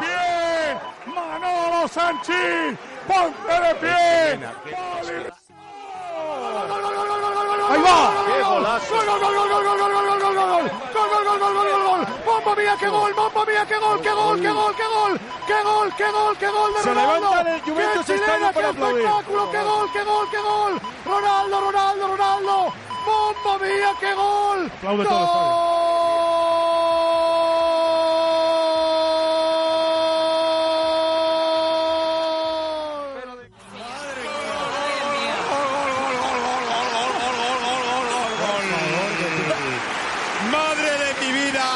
pie! ¡Manolo Sanchís! ¡Ponte de pie! ¡Ahí va! ¡Qué golazo! ¡Gol, gol, gol, gol, gol, gol, gol, gol, gol, gol, gol! ¡Gol, gol, gol, gol, gol, gol, gol! ¡Mamma mía, qué gol! ¡Mamma mía, qué gol! ¡Qué gol, qué gol, qué gol! ¡Qué gol, qué gol, qué gol de Se Ronaldo! levanta el Juventus ¡Qué Estadio para aplaudir. ¡Qué gol, qué gol, qué gol! ¡Ronaldo, Ronaldo, Ronaldo! ¡Mamma mía, qué gol! Aplaude todo el ¡Madre de mi vida!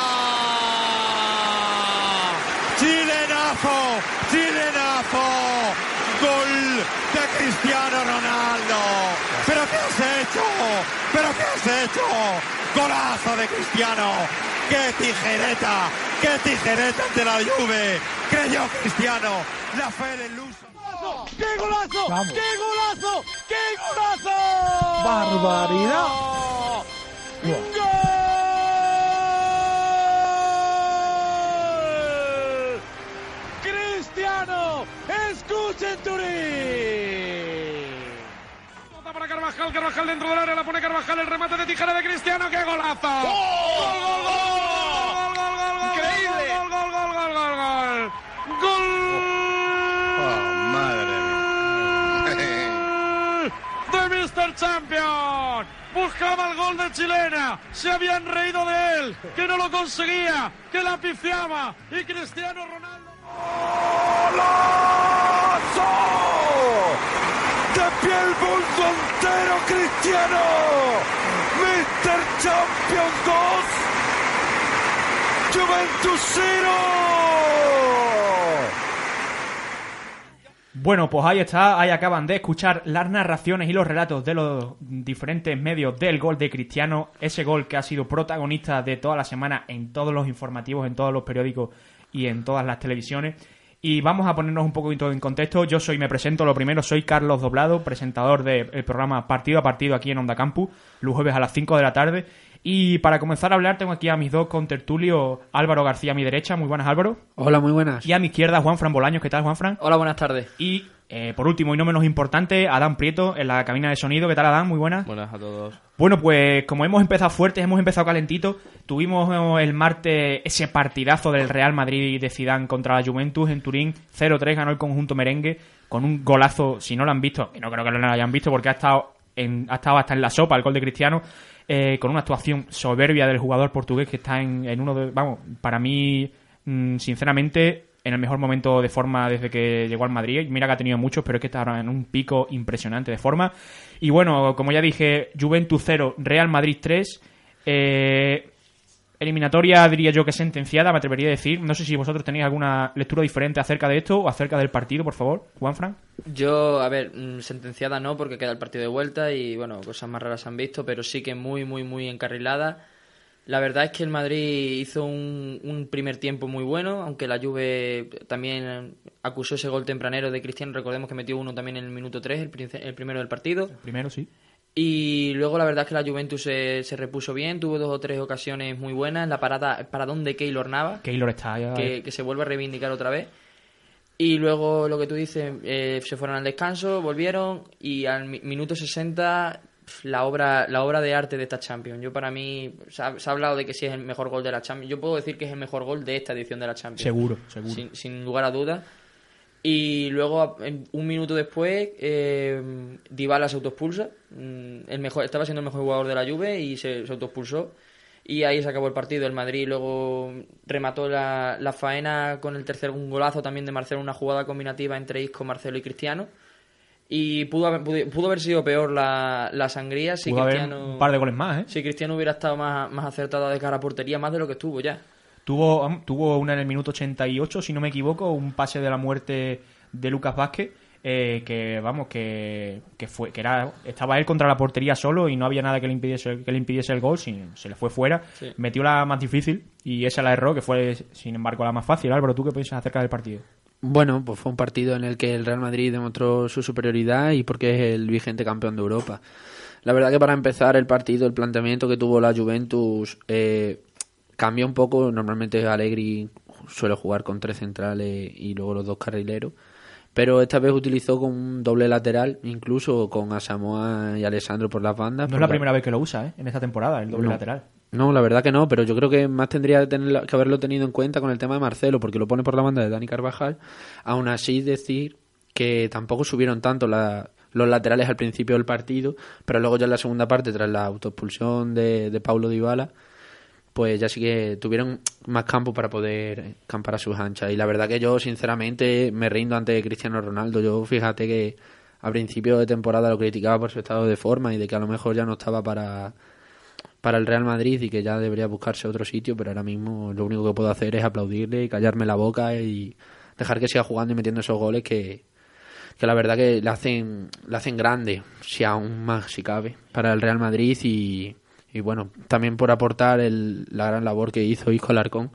¡Chilenazo! ¡Chilenazo! ¡Gol de Cristiano Ronaldo! ¿Pero qué has hecho? ¿Pero qué has hecho? ¡Golazo de Cristiano! ¡Qué tijereta! ¡Qué tijereta ante la Juve! Creyó Cristiano la fe del luso. ¡Qué golazo! ¡Qué golazo! ¡Qué golazo! ¡Barbaridad! ¡Gol! ¡Cristiano! ¡Escuchen Turín! Carvajal, Carvajal dentro del área, la pone Carvajal, el remate de tijera de Cristiano, ¡qué golazo! ¡Gol, gol, gol, gol, gol, gol, gol, gol, Increíble. ¡Gol, gol, gol, gol, gol, gol! ¡Gol! madre de Mr. Champion. Buscaba el gol de Chilena. Se habían reído de él. Que no lo conseguía. Que la pifiaba. Y Cristiano Ronaldo. ¡Golazo! Pie el mundo entero, Cristiano. Mr. Champion 2. Juventus 0. Bueno, pues ahí está, ahí acaban de escuchar las narraciones y los relatos de los diferentes medios del gol de Cristiano, ese gol que ha sido protagonista de toda la semana en todos los informativos, en todos los periódicos y en todas las televisiones. Y vamos a ponernos un poquito en contexto. Yo soy, me presento lo primero, soy Carlos Doblado, presentador del programa Partido a Partido aquí en Onda Campus, los jueves a las 5 de la tarde. Y para comenzar a hablar tengo aquí a mis dos contertulios, Álvaro García a mi derecha, muy buenas Álvaro, Hola, muy buenas. y a mi izquierda Juan Fran Bolaños, ¿qué tal Juan Fran? Hola, buenas tardes. Y eh, por último y no menos importante, Adán Prieto en la cabina de sonido. ¿Qué tal, Adán? Muy buenas. Buenas a todos. Bueno, pues como hemos empezado fuertes, hemos empezado calentito, tuvimos eh, el martes ese partidazo del Real Madrid de Zidane contra la Juventus en Turín, 0-3 ganó el conjunto merengue con un golazo, si no lo han visto, y no creo que lo hayan visto porque ha estado, en, ha estado hasta en la sopa el gol de Cristiano, eh, con una actuación soberbia del jugador portugués que está en, en uno de, vamos, para mí, mm, sinceramente, en el mejor momento de forma desde que llegó al Madrid. Mira que ha tenido muchos, pero es que está ahora en un pico impresionante de forma. Y bueno, como ya dije, Juventus 0, Real Madrid 3. Eh, eliminatoria, diría yo que sentenciada, me atrevería a decir. No sé si vosotros tenéis alguna lectura diferente acerca de esto o acerca del partido, por favor. Juanfran. Yo, a ver, mm, sentenciada no, porque queda el partido de vuelta y, bueno, cosas más raras han visto, pero sí que muy, muy, muy encarrilada. La verdad es que el Madrid hizo un, un primer tiempo muy bueno, aunque la Juve también acusó ese gol tempranero de Cristiano. Recordemos que metió uno también en el minuto 3, el, el primero del partido. Primero, sí. Y luego la verdad es que la Juventus se, se repuso bien, tuvo dos o tres ocasiones muy buenas. La parada, el paradón de Keylor Navas, Keylor está ya. que, que se vuelve a reivindicar otra vez. Y luego lo que tú dices, eh, se fueron al descanso, volvieron y al mi- minuto 60 pf, la obra la obra de arte de esta Champions. Yo para mí se ha, se ha hablado de que sí es el mejor gol de la Champions. Yo puedo decir que es el mejor gol de esta edición de la Champions. Seguro, seguro. Sin, sin lugar a dudas. Y luego, un minuto después, eh, Dybala se autoexpulsa. Mm, El mejor, estaba siendo el mejor jugador de la Juve y se, se autoexpulsó. y ahí se acabó el partido. El Madrid luego remató la, la faena con el tercer un golazo también de Marcelo, una jugada combinativa entre Isco, Marcelo y Cristiano. Y pudo haber, pudo, pudo haber sido peor la, la sangría si Pudo haber Cristiano, un par de goles más, ¿eh? si Cristiano hubiera estado más, más acertado de cara a portería, más de lo que estuvo ya. Tuvo, am- tuvo una en el minuto 88, si no me equivoco, un pase de la muerte de Lucas Vázquez, eh, que vamos, que, que fue, que era, estaba él contra la portería solo y no había nada que le impidiese, que le impidiese el gol, sin- se le fue fuera, Sí. metió la más difícil y esa la erró, que fue sin embargo la más fácil. Álvaro, ¿tú qué piensas acerca del partido? Bueno, pues fue un partido en el que el Real Madrid demostró su superioridad y porque es el vigente campeón de Europa. La verdad que para empezar el partido, el planteamiento que tuvo la Juventus eh, cambió un poco. Normalmente Allegri suele jugar con tres centrales y luego los dos carrileros. Pero esta vez utilizó con un doble lateral, incluso con Asamoah y Alessandro por las bandas. No es la primera vez que lo usa, ¿eh? En esta temporada, el doble No. lateral. No, la verdad que no, pero yo creo que más tendría que, que haberlo tenido en cuenta con el tema de Marcelo, porque lo pone por la banda de Dani Carvajal. Aún así, decir que tampoco subieron tanto la- los laterales al principio del partido, pero luego ya en la segunda parte, tras la autoexpulsión de, de Paulo Dybala, pues ya sí que tuvieron más campo para poder campar a sus anchas. Y la verdad que yo, sinceramente, me rindo ante Cristiano Ronaldo. Yo, fíjate que a principio de temporada lo criticaba por su estado de forma y de que a lo mejor ya no estaba para para el Real Madrid y que ya debería buscarse otro sitio, pero ahora mismo lo único que puedo hacer es aplaudirle y callarme la boca y dejar que siga jugando y metiendo esos goles que, que la verdad que le hacen, le hacen grande, si aún más si cabe, para el Real Madrid y, y bueno, también por aportar el- la gran labor que hizo Isco Alarcón,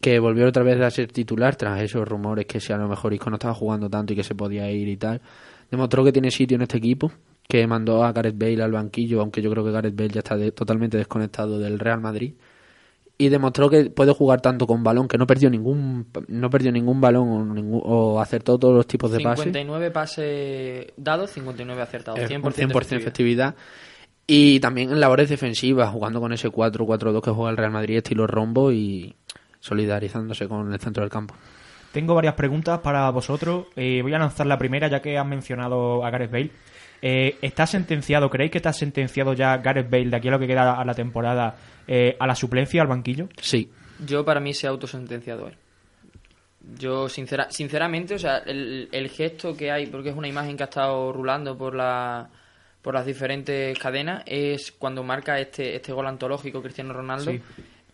que volvió otra vez a ser titular tras esos rumores que si a lo mejor Isco no estaba jugando tanto y que se podía ir y tal. Demostró que tiene sitio en este equipo, que mandó a Gareth Bale al banquillo, aunque yo creo que Gareth Bale ya está de- totalmente desconectado del Real Madrid. Y demostró que puede jugar tanto con balón, que no perdió ningún no perdió ningún balón o, ningún- o acertó todos los tipos de pases. 59 pases dados, 59 acertados. Eh, 100%, un 100% de efectividad. efectividad. Y también en labores defensivas, jugando con ese 4-4-2 que juega el Real Madrid estilo rombo y solidarizándose con el centro del campo. Tengo varias preguntas para vosotros. Eh, voy a lanzar la primera, ya que has mencionado a Gareth Bale. Eh, ¿Está sentenciado, creéis que está sentenciado ya Gareth Bale de aquí a lo que queda a la temporada eh, a la suplencia, al banquillo? Sí, Yo para mí se ha autosentenciado él. Yo sincera, sinceramente, o sea, el, el gesto que hay, porque es una imagen que ha estado rulando por la por las diferentes cadenas, es cuando marca este, este gol antológico Cristiano Ronaldo. Sí.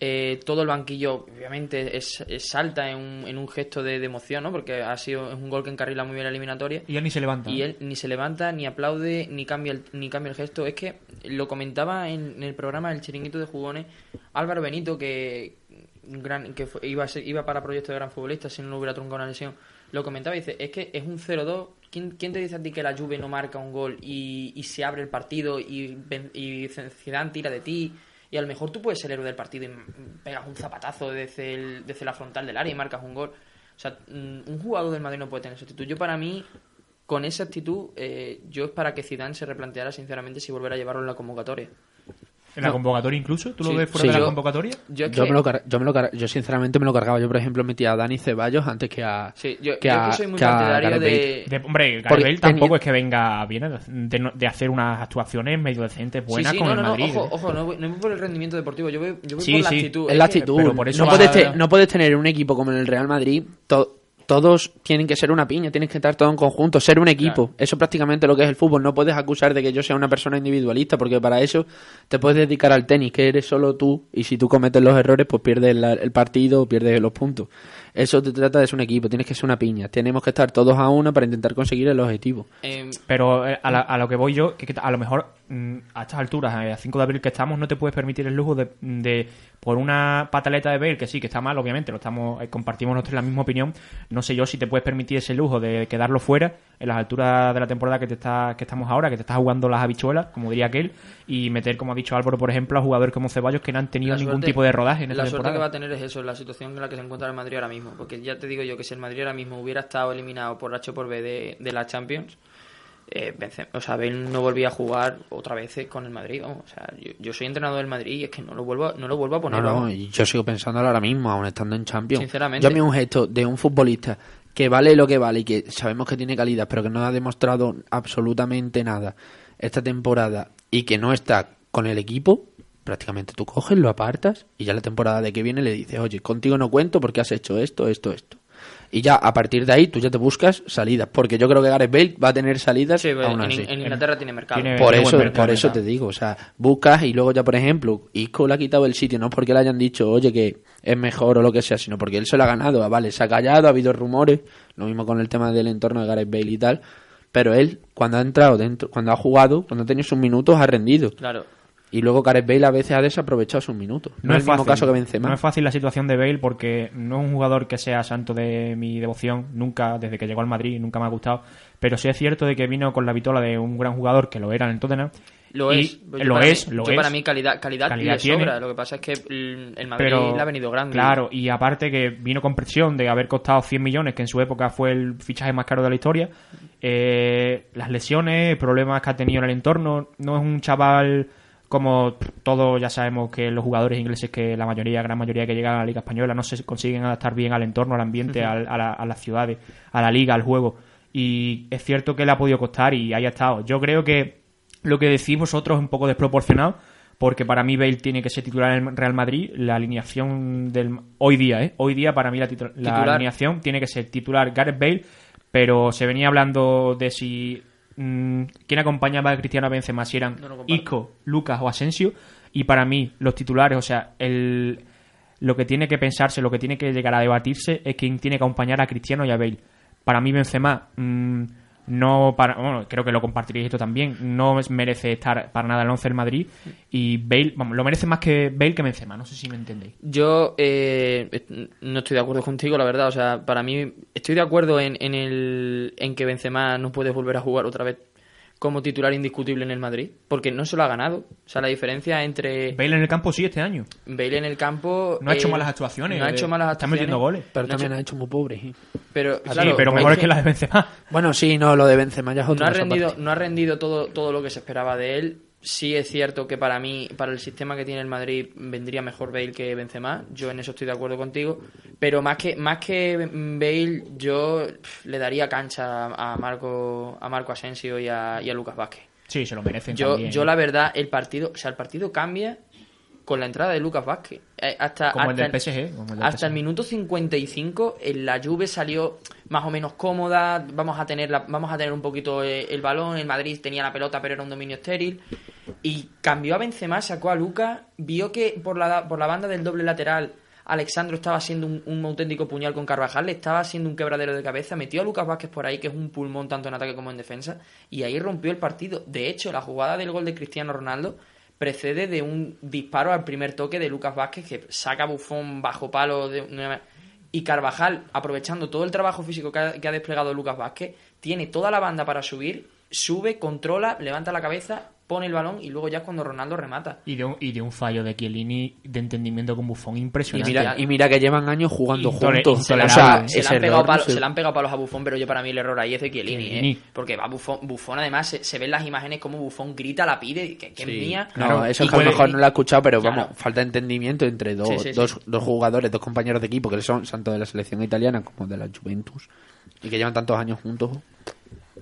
Eh, todo el banquillo, obviamente, es, es salta en un, en un gesto de, de emoción, ¿no? Porque ha sido es un gol que encarrila muy bien la eliminatoria. Y él ni se levanta. Y él ni se levanta, ni aplaude, ni cambia el, ni cambia el gesto. Es que lo comentaba en, en el programa El Chiringuito de Jugones Álvaro Benito, que, gran, que fue- iba, a ser- iba para proyecto de gran futbolista si no le hubiera truncado una lesión. Lo comentaba y dice, es que es un 0-2. ¿Quién, quién te dice a ti que la Juve no marca un gol y, y se abre el partido y, y Zidane tira de ti? Y a lo mejor tú puedes ser el héroe del partido y pegas un zapatazo desde, el- desde la frontal del área y marcas un gol. O sea, mm, un jugador del Madrid no puede tener esa actitud. Yo para mí, con esa actitud, eh, yo es para que Zidane se replanteara sinceramente si volver a llevarlo en la convocatoria. ¿En la no. convocatoria incluso? ¿Tú lo Sí, ves fuera sí, de la yo- convocatoria? Yo, es yo, me lo car- yo, me lo car- yo sinceramente me lo cargaba. Yo, por ejemplo, metía a Dani Ceballos antes que a. Sí, yo, que yo a- que soy muy que a partidario Gareth de... De- hombre, tenía- tampoco es que venga bien de, no- de hacer unas actuaciones medio decentes, buenas sí, sí, con no, el no, no, Madrid. ojo, ¿eh? ojo, no voy, no voy por el rendimiento deportivo, yo voy, yo voy Sí, por la actitud. Es la que- actitud. pero por eso no, puedes a- te- no puedes tener un equipo como en el Real Madrid. to- todos tienen que ser una piña, tienes que estar todo en conjunto, ser un equipo. Claro. Eso es prácticamente lo que es el fútbol. No puedes acusar de que yo sea una persona individualista, porque para eso te puedes dedicar al tenis, que eres solo tú, y si tú cometes los errores, pues pierdes la- el partido pierdes los puntos. Eso te trata de ser un equipo, tienes que ser una piña. Tenemos que estar todos a una para intentar conseguir el objetivo. eh, Pero a, la- a lo que voy yo, que, a lo mejor mm, a estas alturas, eh, a 5 de abril que estamos, no te puedes permitir el lujo de, de, por una pataleta de Bale, que sí, que está mal, obviamente, lo estamos eh, compartimos nosotros la misma opinión, no sé yo si te puedes permitir ese lujo de quedarlo fuera en las alturas de la temporada que te está, que estamos ahora, que te estás jugando las habichuelas, como diría aquel, y meter, como ha dicho Álvaro, por ejemplo, a jugadores como Ceballos que no han tenido la ningún suerte- tipo de rodaje en esta La suerte que va a tener es eso, la situación en la que se encuentra el Madrid ahora mismo. Porque ya te digo yo que si el Madrid ahora mismo hubiera estado eliminado por H por B de, de la Champions, eh, o sea, Bale no volvía a jugar otra vez con el Madrid. vamos. O sea, yo, yo soy entrenador del Madrid y es que no lo vuelvo, no lo vuelvo a poner. No, yo sigo pensándolo ahora mismo, aún estando en Champions. Sinceramente. Yo a mí un gesto de un futbolista que vale lo que vale y que sabemos que tiene calidad, pero que no ha demostrado absolutamente nada esta temporada y que no está con el equipo, prácticamente tú coges, lo apartas y ya la temporada de que viene le dices, oye, contigo no cuento porque has hecho esto, esto, esto. Y ya a partir de ahí tú ya te buscas salidas, porque yo creo que Gareth Bale va a tener salidas Sí, aún en, así. en Inglaterra tiene mercado. Tiene- Por eso, mercado, por eso mercado. te digo, o sea, buscas y luego ya, por ejemplo, Isco le ha quitado el sitio, no porque le hayan dicho, oye, que es mejor o lo que sea, sino porque él se lo ha ganado, ah, vale, se ha callado, ha habido rumores, lo mismo con el tema del entorno de Gareth Bale y tal, pero él, cuando ha entrado dentro, cuando ha jugado, cuando ha tenido sus minutos, ha rendido. Claro. Y luego Gareth Bale a veces ha desaprovechado sus minutos. No, es el mismo caso que Benzema. No es fácil la situación de Bale porque no es un jugador que sea santo de mi devoción, nunca, desde que llegó al Madrid, nunca me ha gustado. Pero sí es cierto de que vino con la vitola de un gran jugador que lo era en el Tottenham. Lo Y es. Lo es, mí, lo yo es. para mí calidad, calidad, Calidad le tiene. sobra. Lo que pasa es que el, el Madrid pero le ha venido grande. Claro, y aparte que vino con presión de haber costado 100 millones, que en su época fue el fichaje más caro de la historia. Eh, las lesiones, problemas que ha tenido en el entorno. No es un chaval como todos ya sabemos que los jugadores ingleses, que la mayoría, gran mayoría que llegan a la Liga Española, no se consiguen adaptar bien al entorno, al ambiente, al- a, la- a las ciudades, a la liga, al juego. Y es cierto que le ha podido costar y ahí ha estado. Yo creo que lo que decís vosotros es un poco desproporcionado, porque para mí Bale tiene que ser titular en el Real Madrid. La alineación del hoy día, ¿eh? Hoy día para mí la, la alineación tiene que ser titular Gareth Bale, pero se venía hablando de si quién acompañaba a Cristiano Benzema, si eran No. Isco, Lucas o Asensio. Y para mí los titulares, o sea, el lo que tiene que pensarse, lo que tiene que llegar a debatirse es quién tiene que acompañar a Cristiano y a Bale. Para mí Benzema mm, no para, bueno, creo que lo compartiréis esto también, no merece estar para nada el 11 del Madrid y Bale, vamos, lo merece más que Bale que Benzema, no sé si me entendéis. Yo eh, no estoy de acuerdo contigo, la verdad. O sea, para mí estoy de acuerdo en, en, el, en que Benzema no puede volver a jugar otra vez como titular indiscutible en el Madrid, porque no se lo ha ganado. O sea, la diferencia entre Bale en el campo sí este año. Bale en el campo... No ha hecho eh, malas actuaciones. No ha eh, hecho malas Está actuaciones. metiendo goles. Pero No ha también hecho- ha hecho muy pobre. sí. Pero, Sí, pero mejor es que que la de Benzema. Bueno, sí, no, lo de Benzema ya es otra no ha cosa rendido, no ha rendido todo, todo lo que se esperaba de él. Sí es cierto que para mí, para el sistema que tiene el Madrid, vendría mejor Bale que Benzema. Yo en eso estoy de acuerdo contigo. Pero más que, más que Bale, yo le daría cancha a Marco, a Marco Asensio y a, y a Lucas Vázquez. Sí, se lo merecen Yo, también. yo la verdad, el partido, o sea, el partido cambia con la entrada de Lucas Vázquez. Eh, hasta, Como el hasta del PSG, como el del hasta el minuto 55 en la Juve salió más o menos cómoda, vamos a tener la- vamos a tener un poquito eh, el balón, el Madrid tenía la pelota pero era un dominio estéril. Y cambió a Benzema, sacó a Lucas, vio que por la por la banda del doble lateral Alexandro estaba haciendo un, un auténtico puñal con Carvajal, le estaba haciendo un quebradero de cabeza, metió a Lucas Vázquez por ahí, que es un pulmón tanto en ataque como en defensa, y ahí rompió el partido. De hecho, la jugada del gol de Cristiano Ronaldo precede de un disparo al primer toque de Lucas Vázquez que saca Bufón bajo palo de una- y Carvajal, aprovechando todo el trabajo físico que ha, que ha desplegado Lucas Vázquez, tiene toda la banda para subir, sube, controla, levanta la cabeza, pone el balón y luego ya es cuando Ronaldo remata. Y de, un, y de un fallo de Chiellini de entendimiento con Buffon Y impresionante. mira, y mira que llevan años jugando juntos. se le, O han, sea, pegado- se le ese han pegado error, palos, se- se le han pegado palos a Bufón, pero yo para mí el error ahí es de Chiellini, Chiellini. ¿eh? Porque va Bufón, Bufón además se, se ven las imágenes como Bufón grita, la pide, que, que Sí. es mía. No, Claro, eso y es que a lo mejor no lo he escuchado, pero Claro. vamos, falta entendimiento entre dos, Sí, sí, sí. dos, dos jugadores, dos compañeros de equipo que son tanto de la selección italiana como de la Juventus y que llevan tantos años juntos.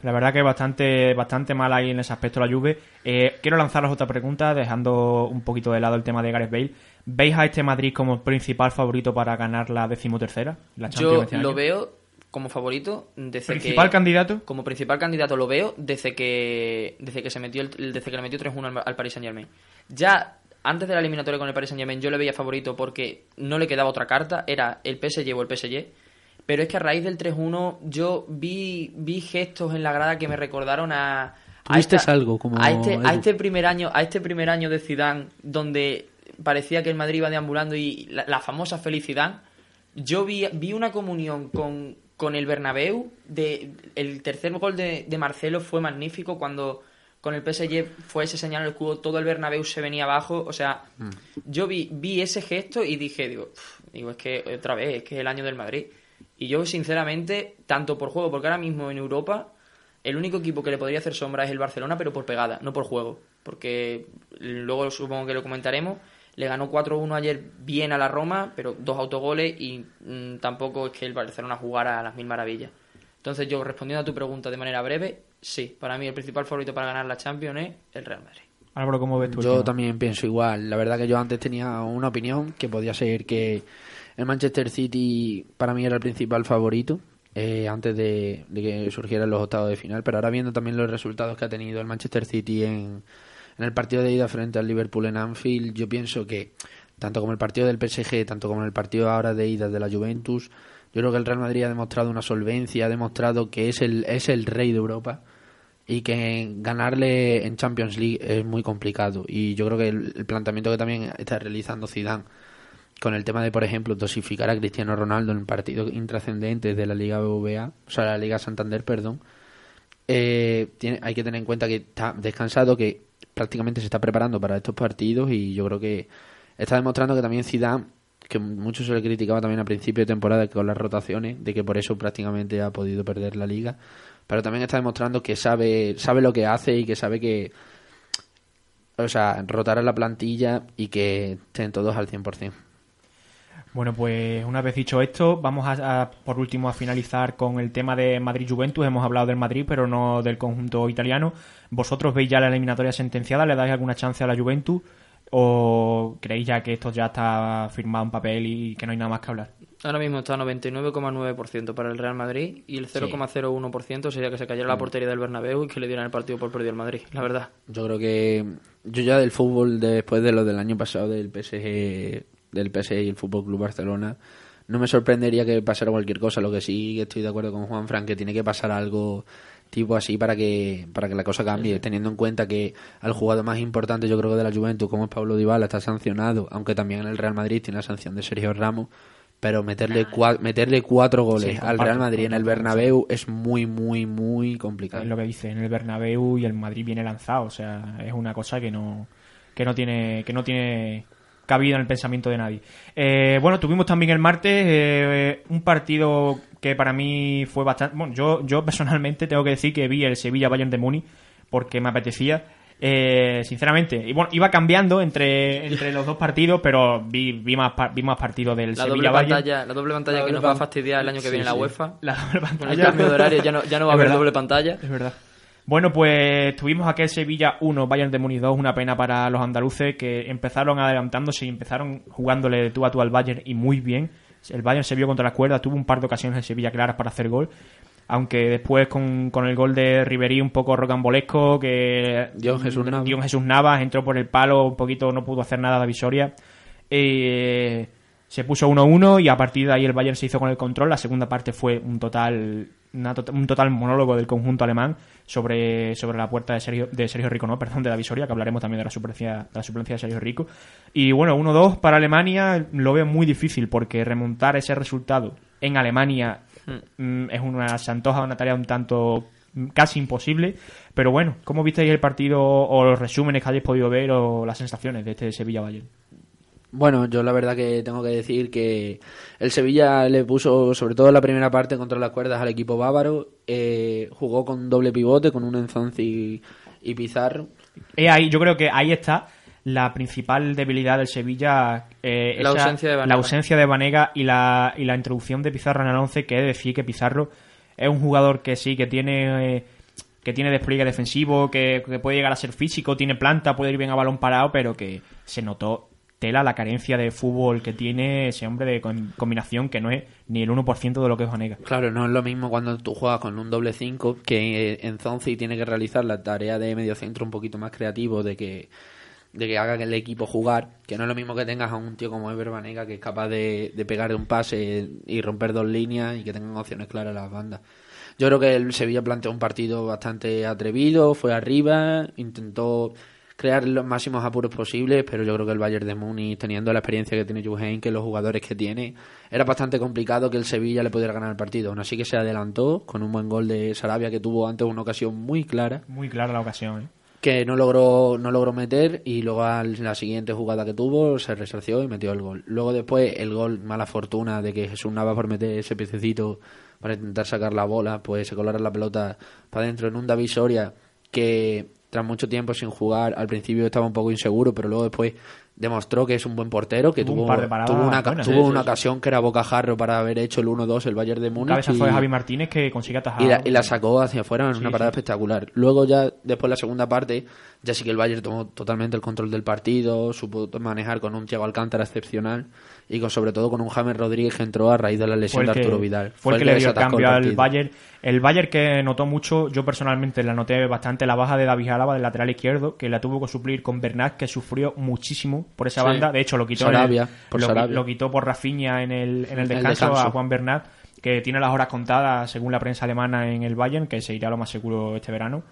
La verdad que bastante, bastante mal ahí en ese aspecto la Juve. Eh, quiero lanzaros otra pregunta, dejando un poquito de lado el tema de Gareth Bale. ¿Veis a este Madrid como principal favorito para ganar la decimotercera? La Champions Yo este lo veo como favorito desde ¿Principal que... candidato? Como principal candidato lo veo desde que desde que se metió el- desde que le metió 3-1 al, al Paris Saint-Germain. Ya antes de la eliminatoria con el Paris Saint-Germain yo le veía favorito porque no le quedaba otra carta, era el PSG o el PSG. Pero es que a raíz del 3-1 yo vi, vi gestos en la grada que me recordaron a... a ¿Viste esta- algo como a este, a este primer año a este primer año de Zidane donde parecía que el Madrid iba deambulando y la, la famosa felicidad yo vi, vi una comunión con, con el Bernabéu de el tercer gol de, de Marcelo fue magnífico cuando con el PSG fue ese señal el cubo todo el Bernabéu se venía abajo o sea Mm. yo vi, vi ese gesto y dije digo digo es que otra vez es que es el año del Madrid y yo sinceramente tanto por juego porque ahora mismo en Europa el único equipo que le podría hacer sombra es el Barcelona, pero por pegada, no por juego. Porque luego supongo que lo comentaremos. Le ganó 4-1 ayer bien a la Roma, pero dos autogoles y mm, tampoco es que el Barcelona jugara a las mil maravillas. Entonces yo, respondiendo a tu pregunta de manera breve, sí, para mí el principal favorito para ganar la Champions es el Real Madrid. Álvaro, ¿cómo ves tú? Yo también pienso igual. La verdad que yo antes tenía una opinión que podía ser que el Manchester City para mí era el principal favorito eh, antes de, que surgieran los octavos de final, pero ahora viendo también los resultados que ha tenido el Manchester City en, en el partido de ida frente al Liverpool en Anfield, yo pienso que tanto como el partido del PSG, tanto como el partido ahora de ida de la Juventus, yo creo que el Real Madrid ha demostrado una solvencia, ha demostrado que es el, es el rey de Europa y que ganarle en Champions League es muy complicado. Y yo creo que el, el planteamiento que también está realizando Zidane con el tema de por ejemplo dosificar a Cristiano Ronaldo en partidos intrascendentes de la Liga BBVA, o sea, la Liga Santander, perdón. eh, tiene, hay que tener en cuenta que está descansado, que prácticamente se está preparando para estos partidos y yo creo que está demostrando que también Zidane que mucho se le criticaba también a principio de temporada con las rotaciones, de que por eso prácticamente ha podido perder la liga, pero también está demostrando que sabe, sabe lo que hace y que sabe que, o sea, rotar a la plantilla y que estén todos al 100%. Bueno, pues una vez dicho esto, vamos a, a, por último a finalizar con el tema de Madrid-Juventus. Hemos hablado del Madrid, pero no del conjunto italiano. ¿Vosotros veis ya la eliminatoria sentenciada? ¿Le dais alguna chance a la Juventus? ¿O creéis ya que esto ya está firmado en papel y que no hay nada más que hablar? Ahora mismo está 99,9% para el Real Madrid y el 0,01% sería que se cayera la portería del Bernabéu y que le dieran el partido por perdido al Madrid, la verdad. Yo creo que yo ya del fútbol después de lo del año pasado del PSG del PSG y el Fútbol Club Barcelona. No me sorprendería que pasara cualquier cosa, lo que sí estoy de acuerdo con Juan Fran que tiene que pasar algo tipo así para que para que la cosa cambie, teniendo en cuenta que al jugador más importante yo creo que de la Juventus, como es Pablo Dybala, está sancionado, aunque también en el Real Madrid tiene la sanción de Sergio Ramos, pero meterle cua- meterle cuatro goles Sí, al Real Madrid en el Bernabéu es muy muy muy complicado. Es lo que dice en el Bernabéu y el Madrid viene lanzado, o sea, es una cosa que no que no tiene que no tiene cabida en el pensamiento de nadie. Eh, bueno, tuvimos también el martes eh, un partido que para mí fue bastante, bueno, yo yo personalmente tengo que decir que vi el Sevilla Bayern de Múnich porque me apetecía eh, sinceramente, y bueno, iba cambiando entre, entre los dos partidos, pero vi, vi, más, vi más partidos del La doble Sevilla Bayern. pantalla, la doble pantalla La que doble nos va a fastidiar el año que Sí, viene la. UEFA. La doble Con el pantalla. cambio de horario ya no, ya no va a haber verdad. doble pantalla. Es verdad. Bueno, pues tuvimos aquel Sevilla 1, Bayern de Múnich 2, una pena para los andaluces que empezaron adelantándose y empezaron jugándole de tú a tú al Bayern y muy bien. El Bayern se vio contra las cuerdas, tuvo un par de ocasiones en Sevilla claras para hacer gol, aunque después con, con el gol de Ribery un poco rocambolesco, que Dion Jesús Navas. Dion Jesús Navas entró por el palo, un poquito no pudo hacer nada de Visoria. Eh, se puso 1-1 y a partir de ahí el Bayern se hizo con el control. La segunda parte fue un total una un total monólogo del conjunto alemán sobre, sobre la puerta de Sergio, de Sergio Rico, no, perdón, de la Visoria, que hablaremos también de la suplencia, de la suplencia de Sergio Rico. Y bueno, 1-2 para Alemania lo veo muy difícil porque remontar ese resultado en Alemania mm, es una, se antoja una tarea un tanto casi imposible. Pero bueno, ¿cómo visteis el partido o los resúmenes que hayáis podido ver o las sensaciones de este Sevilla-Bayern? Bueno, yo la verdad que tengo que decir que el Sevilla le puso, sobre todo en la primera parte, contra las cuerdas al equipo bávaro. Eh, jugó con doble pivote, con un Enzonzi y Pizarro. Eh, ahí, yo creo que ahí está la principal debilidad del Sevilla. eh, La esa- ausencia de Vanega. la ausencia de Vanega y la, y la introducción de Pizarro en el 11, que de decir que Pizarro es un jugador que sí, que tiene... eh, que tiene despliegue defensivo, que, que puede llegar a ser físico, tiene planta, puede ir bien a balón parado, pero que se notó tela la carencia de fútbol que tiene ese hombre de com- combinación que no es ni el 1% de lo que es Vanega. Claro, no es lo mismo cuando tú juegas con un doble 5 que eh, Enzonzi tiene que realizar la tarea de medio centro un poquito más creativo, de que de que haga el equipo jugar, que no es lo mismo que tengas a un tío como Ever Banega que es capaz de, de pegar un pase y romper dos líneas y que tengan opciones claras las bandas. Yo creo que el Sevilla planteó un partido bastante atrevido, fue arriba, intentó crear los máximos apuros posibles, pero yo creo que el Bayern de Múnich, teniendo la experiencia que tiene Julen, que los jugadores que tiene, era bastante complicado que el Sevilla le pudiera ganar el partido. Aún así que se adelantó con un buen gol de Sarabia que tuvo antes una ocasión muy clara Muy clara la ocasión. ¿eh? que no logró no logró meter y luego a la siguiente jugada que tuvo se resarció y metió el gol. Luego después el gol, mala fortuna de que Jesús Navas por meter ese piececito para intentar sacar la bola, pues se colara la pelota para adentro en un David Soria que tras mucho tiempo sin jugar al principio estaba un poco inseguro, pero luego después demostró que es un buen portero, que Tuvo un par de paradas tuvo una, buenas, tuvo una ocasión que era bocajarro para haber hecho el 1-2 el Bayern de Múnich. Cabeza y- fue Javi Martínez que consigue atajar. y la, y la sacó hacia afuera en Sí, una parada sí. espectacular. Luego ya, después la segunda parte, ya sí que el Bayern tomó totalmente el control del partido, supo manejar con un Thiago Alcántara excepcional y con sobre todo con un James Rodríguez que entró a raíz de la lesión de que, Arturo Vidal. Fue el que le dio el cambio al. Bayern. El Bayern que notó mucho, yo personalmente la noté bastante la baja de David Álava del lateral izquierdo, que la tuvo que suplir con Bernat, que sufrió muchísimo por esa Sí. banda. De hecho, lo quitó, en Sarabia, el- por lo, quitó por Rafinha en el, en el El descanso, descanso. a Juan Bernat, que tiene las horas contadas según la prensa alemana en el Bayern, que se irá lo más seguro este verano.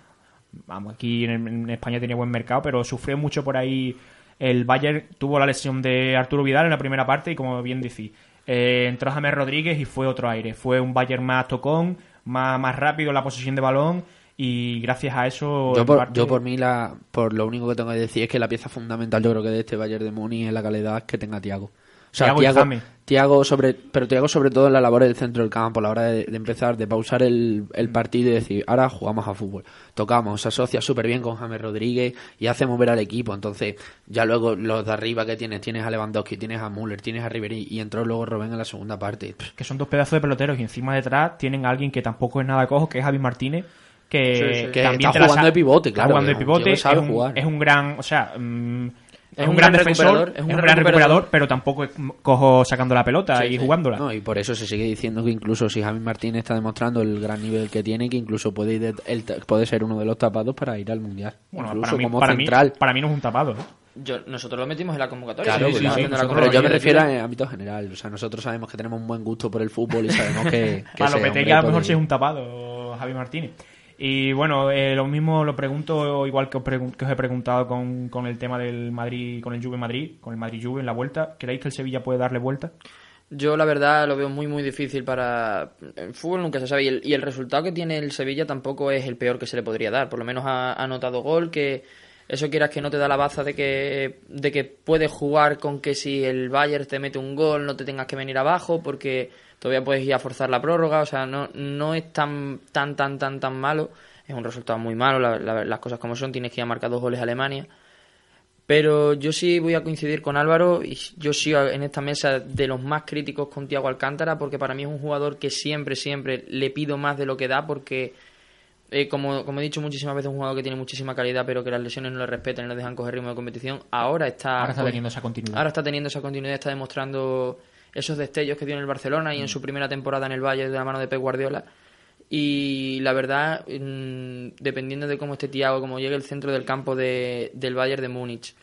Vamos, aquí en, en España tiene buen mercado, pero sufrió mucho por ahí. El Bayern tuvo la lesión de Arturo Vidal en la primera parte y como bien decís, eh, entró James Rodríguez y fue otro aire. Fue un Bayern más tocón, más, más rápido en la posición de balón y gracias a eso... Yo por, parte- yo por mí, la, por lo único que tengo que decir es que la pieza fundamental yo creo que de este Bayern de Múnich es la calidad que tenga Tiago. O sea, Thiago Thiago, Thiago sobre, pero Tiago sobre todo en la labor del centro del campo, a la hora de, de empezar, de pausar el, el partido y decir, ahora jugamos a fútbol. Tocamos, se asocia súper bien con James Rodríguez y hace mover al equipo. Entonces, ya luego los de arriba que tienes, tienes a Lewandowski, tienes a Müller, tienes a Ribery y entró luego Robben en la segunda parte. Que son dos pedazos de peloteros y encima detrás tienen a alguien que tampoco es nada cojo, que es Javi Martínez, que, Sí, sí. Que también está la jugando de pivote, está claro, jugando de tío pivote, es un, jugar. es un gran, o sea, mm, es, un un gran gran defensor, es un gran recuperador, pero tampoco es cojo sacando la pelota Sí, y sí. jugándola. No, y por eso se sigue diciendo que incluso si Javi Martínez está demostrando el gran nivel que tiene, que incluso puede ir de- t- puede ser uno de los tapados para ir al mundial. Bueno, incluso para mí, como para, mí, central. para mí no es un tapado. ¿eh? Yo, nosotros lo metimos en la convocatoria. Claro, sí, sí, claro, sí, haciendo la nosotros- pero yo me refiero en ámbito general. O sea, nosotros sabemos que tenemos un buen gusto por el fútbol y sabemos que. que a lo mejor sí ir. es un tapado, Javi Martínez. Y bueno, eh, lo mismo lo pregunto, igual que os, que os he preguntado con, con el tema del Madrid, con el Juve Madrid, con el Madrid Juve en la vuelta. ¿Creéis que el Sevilla puede darle vuelta? Yo la verdad lo veo muy muy difícil para... El fútbol nunca se sabe y el, y el resultado que tiene el Sevilla tampoco es el peor que se le podría dar. Por lo menos ha ha anotado gol, que eso quieras que no te da la baza de que, de que puedes jugar con que si el Bayern te mete un gol no te tengas que venir abajo porque todavía puedes ir a forzar la prórroga. O sea, no, no es tan, tan, tan, tan, tan malo. Es un resultado muy malo, la- la- las cosas como son. Tienes que ir a marcar dos goles a Alemania. Pero yo sí voy a coincidir con Álvaro y yo sí en esta mesa de los más críticos con Tiago Alcántara porque para mí es un jugador que siempre, siempre le pido más de lo que da porque, eh, como, como he dicho muchísimas veces, es un jugador que tiene muchísima calidad pero que las lesiones no le respetan y no le dejan coger ritmo de competición. Ahora está, Ahora está teniendo esa continuidad. Ahora está teniendo esa continuidad, está demostrando esos destellos que dio en el Barcelona y en su primera temporada en el Valle de la mano de Pep Guardiola. Y la verdad, mm, dependiendo de cómo esté Thiago, cómo llegue el centro del campo de, del Bayern de Múnich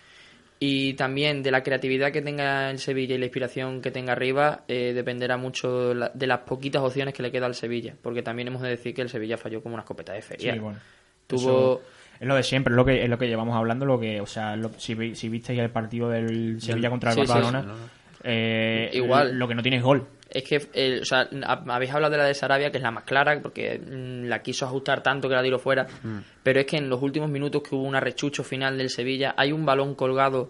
y también de la creatividad que tenga el Sevilla y la inspiración que tenga arriba, eh, dependerá mucho la- de las poquitas opciones que le queda al Sevilla. Porque también hemos de decir que el Sevilla falló como una escopeta de feria. Sí, bueno. Tuvo. Eso es lo de siempre, es lo que, es lo que llevamos hablando, lo que, o sea, lo- si, si visteis el partido del Sevilla contra el Sí, sí, Barcelona, sí, no, no. eh, Igual. lo que no tiene es gol. Es que, eh, o sea, ha- habéis hablado de la de Sarabia, que es la más clara, porque mm, la quiso ajustar tanto que la tiró fuera. Pero es que en los últimos minutos que hubo un arrechucho final del Sevilla, hay un balón colgado.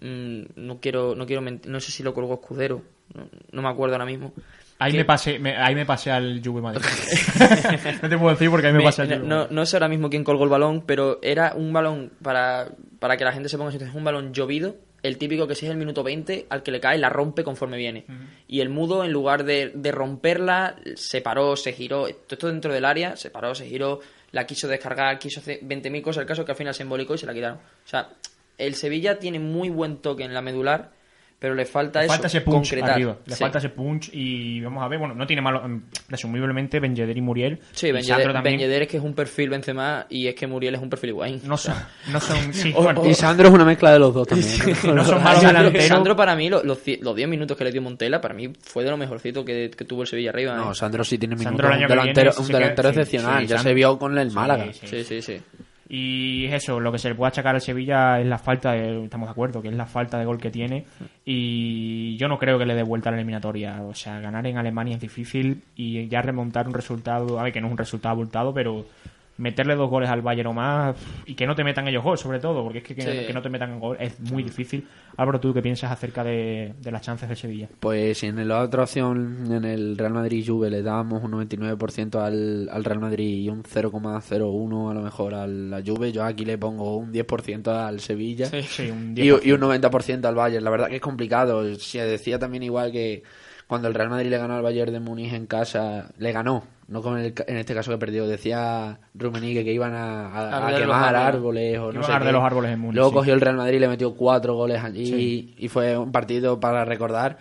mm, no quiero, no quiero mentir, no sé si lo colgó Escudero, no, no me acuerdo ahora mismo. Ahí Que- me, pasé, me- ahí me pasé al Juve Madrid. no te puedo decir porque ahí me, Me- pasé al Juve no, no sé ahora mismo quién colgó el balón, pero era un balón, para, para que la gente se ponga en situación, un balón llovido, el típico que si es el minuto 20, al que le cae, la rompe conforme viene. Y el mudo, en lugar de, de romperla, se paró, se giró, todo esto dentro del área, se paró, se giró, la quiso descargar, quiso hacer 20.000 cosas, el caso que al final se embolicó y se la quitaron. O sea, el Sevilla tiene muy buen toque en la medular, pero le falta Le eso, falta ese punch concretar. arriba. Le Sí. falta ese punch y vamos a ver, bueno, no tiene malo, mm, presumiblemente Ben Yedder y Muriel. Sí, y Ben Sandro Yedder, también. Ben Yedder es que es un perfil Benzema y es que Muriel es un perfil Higuaín. No son, no son, sí, O- bueno, Y Sandro es una mezcla de los dos también. ¿no? no son malos Sandro, delanteros. Sandro para mí, lo- los, ci- los 10 minutos que le dio Montela, para mí fue de lo mejorcito que, que tuvo el Sevilla arriba. No, ¿eh? Sandro sí tiene minutos. Un delantero, viene un sí que- delantero sí, excepcional. sí, ya Sandro- se vio con el Sí, Málaga. sí. Sí, sí, sí. Y es eso, lo que se le puede achacar al Sevilla es la falta de, estamos de acuerdo, que es la falta de gol que tiene. Y yo no creo que le dé vuelta a la eliminatoria, o sea, ganar en Alemania es difícil y ya remontar un resultado, a ver que no es un resultado abultado, pero meterle dos goles al Bayern o más y que no te metan ellos gol, sobre todo, porque es que que, Sí. que no te metan gol es muy difícil. Álvaro, ¿tú qué piensas acerca de, de las chances de Sevilla? Pues en la otra opción, en el Real Madrid-Juve, le dábamos un 99% al, al Real Madrid y un 0,01 a lo mejor al la Juve, yo aquí le pongo un 10% al Sevilla Sí, un y, 10%. y un 90% al Bayern. La verdad que es complicado. Se decía también igual que cuando el Real Madrid le ganó al Bayern de Múnich en casa, le ganó, no con el, ca- en este caso que perdió. Decía Rummenigge que iban a, a- quemar árboles. árboles o no sé qué. los árboles en Múnich, Luego sí. cogió el Real Madrid y le metió cuatro goles allí Sí. y fue un partido para recordar.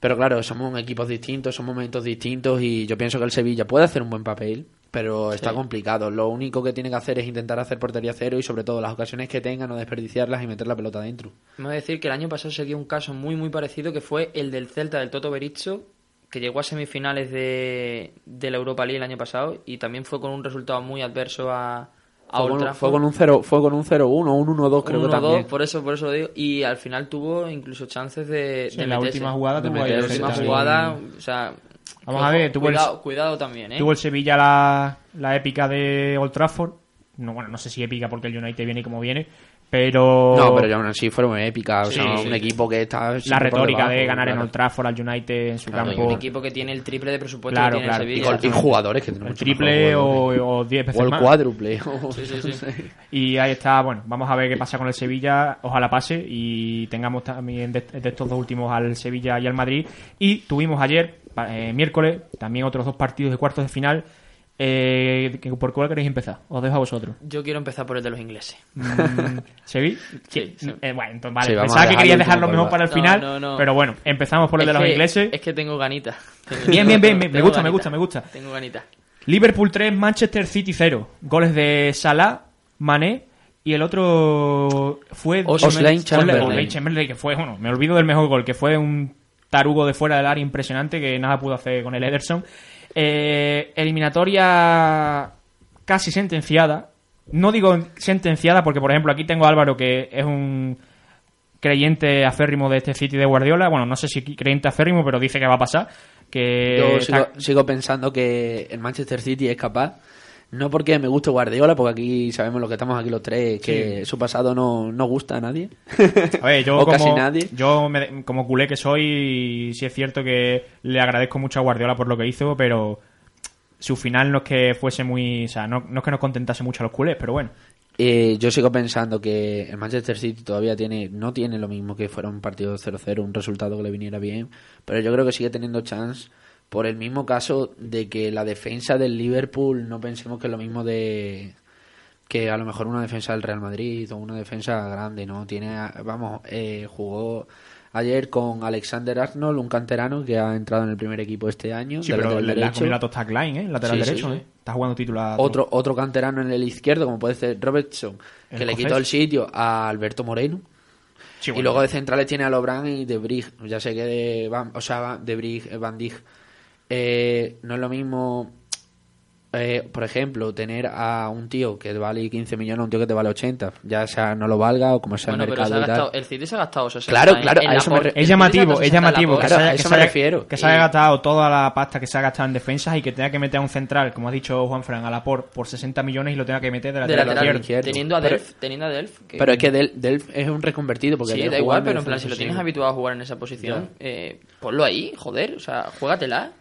Pero claro, somos equipos distintos, son momentos distintos y yo pienso que el Sevilla puede hacer un buen papel, pero está complicado. Lo único que tiene que hacer es intentar hacer portería cero y sobre todo las ocasiones que tenga no desperdiciarlas y meter la pelota dentro. Me voy a decir que el año pasado se dio un caso muy muy parecido que fue el del Celta del Toto Berizzo, que llegó a semifinales de, de la Europa League el año pasado y también fue con un resultado muy adverso a, a Fue Old con, fue con un 0, fue con un 0-1, un 1-2 creo Un que 1-2, también. por eso, por eso lo digo. Y al final tuvo incluso chances de, Sí, de en la última jugada De tuvo la el última jugada, o sea... Vamos ojo, a ver, tuvo el- cuidado, cuidado también, ¿eh? Tuvo el Sevilla la, la épica de Old Trafford. No, bueno, no sé si épica porque el United viene como viene, pero, No, pero ya aún así fueron épicas. O Sí, sea, sí. un equipo que está. la retórica de ganar en claro. Old Trafford al United en su Claro, campo, un equipo que tiene el triple de presupuesto Claro, que tiene claro. el Y, Sevilla. con- y jugadores que tienen el triple o, o 10 veces o el más. cuádruple. o- Sí, sí, sí. Y ahí está, bueno, vamos a ver qué pasa con el Sevilla, ojalá pase y tengamos también de, de estos dos últimos al Sevilla y al Madrid. Y tuvimos ayer, eh, miércoles, también otros dos partidos de cuartos de final. Eh, ¿Por cuál queréis empezar? Os dejo a vosotros. Yo quiero empezar por el de los ingleses. Mm, ¿Seguí? Sí, sí. Eh, bueno, entonces, vale, Sí, pensaba que dejar querías el dejarlo último mejor para el No, final, no, no. pero bueno, empezamos por el de los que- ingleses. Es que tengo ganitas. Bien, bien, bien, me gusta, me gusta, me gusta. Tengo ganitas. Liverpool 3, Manchester City 0. Goles de Salah, Mané y el otro fue Oxlade Chamberlain. Chamberlain, que fue, bueno, me olvido del mejor gol, que fue un tarugo de fuera del área impresionante que nada pudo hacer con el Ederson. Eh, eliminatoria casi sentenciada. No digo sentenciada porque, por ejemplo, aquí tengo a Álvaro que es un creyente aférrimo de este City de Guardiola. Bueno, no sé si creyente aférrimo, pero dice que va a pasar. Que Yo está- sigo, sigo pensando que el Manchester City es capaz. No porque me guste Guardiola, porque aquí sabemos lo que estamos aquí los tres, que su pasado no, no gusta a nadie. A ver, yo o como, casi nadie. yo me- como culé que soy, sí es cierto que le agradezco mucho a Guardiola por lo que hizo, pero su final no es que fuese muy, o sea, no, no es que nos contentase mucho a los culés, pero bueno. Eh, yo sigo pensando que el Manchester City todavía tiene no tiene lo mismo que fuera un partido 0-0, un resultado que le viniera bien, pero yo creo que sigue teniendo chance por el mismo caso de que la defensa del Liverpool no pensemos que es lo mismo de que a lo mejor una defensa del Real Madrid o una defensa grande, ¿no? Tiene, vamos, eh, jugó ayer con Alexander Arnold, un canterano que ha entrado en el primer equipo este año. Sí, pero lateral le, ha derecho. comido la tosta a Klein, ¿eh? Lateral Sí, derecho, sí. ¿eh? Está jugando titular. Otro, otro canterano en el izquierdo, como puede ser Robertson, que le quitó el sitio a Alberto Moreno. Y luego de centrales tiene a Lobran y De Brig. Ya sé que de Van, o sea, De Brig, Van Dijk. Eh, no es lo mismo, eh, por ejemplo, tener a un tío que vale 15 millones a un tío que te vale 80. Ya sea no lo valga o como sea Bueno, el pero se mercado ha y tal. gastado, el City se ha gastado 60 Claro, claro, en a eso me re- Es llamativo, es gastado 60 en llamativo Claro, a eso se me refiero. que se haya gastado toda la pasta que se ha gastado en defensas y que tenga que meter a un central, como ha dicho Juan Fran, a la por, por 60 millones y lo tenga que meter de de lateral, lateral izquierdo. izquierdo. teniendo a Pero- Delf, teniendo a Delf, que- Pero es que Del- Delf es un reconvertido. Porque sí, da igual, pero en plan, si lo tienes habituado a jugar en esa posición, eh, ponlo ahí, joder, o sea, juégatela.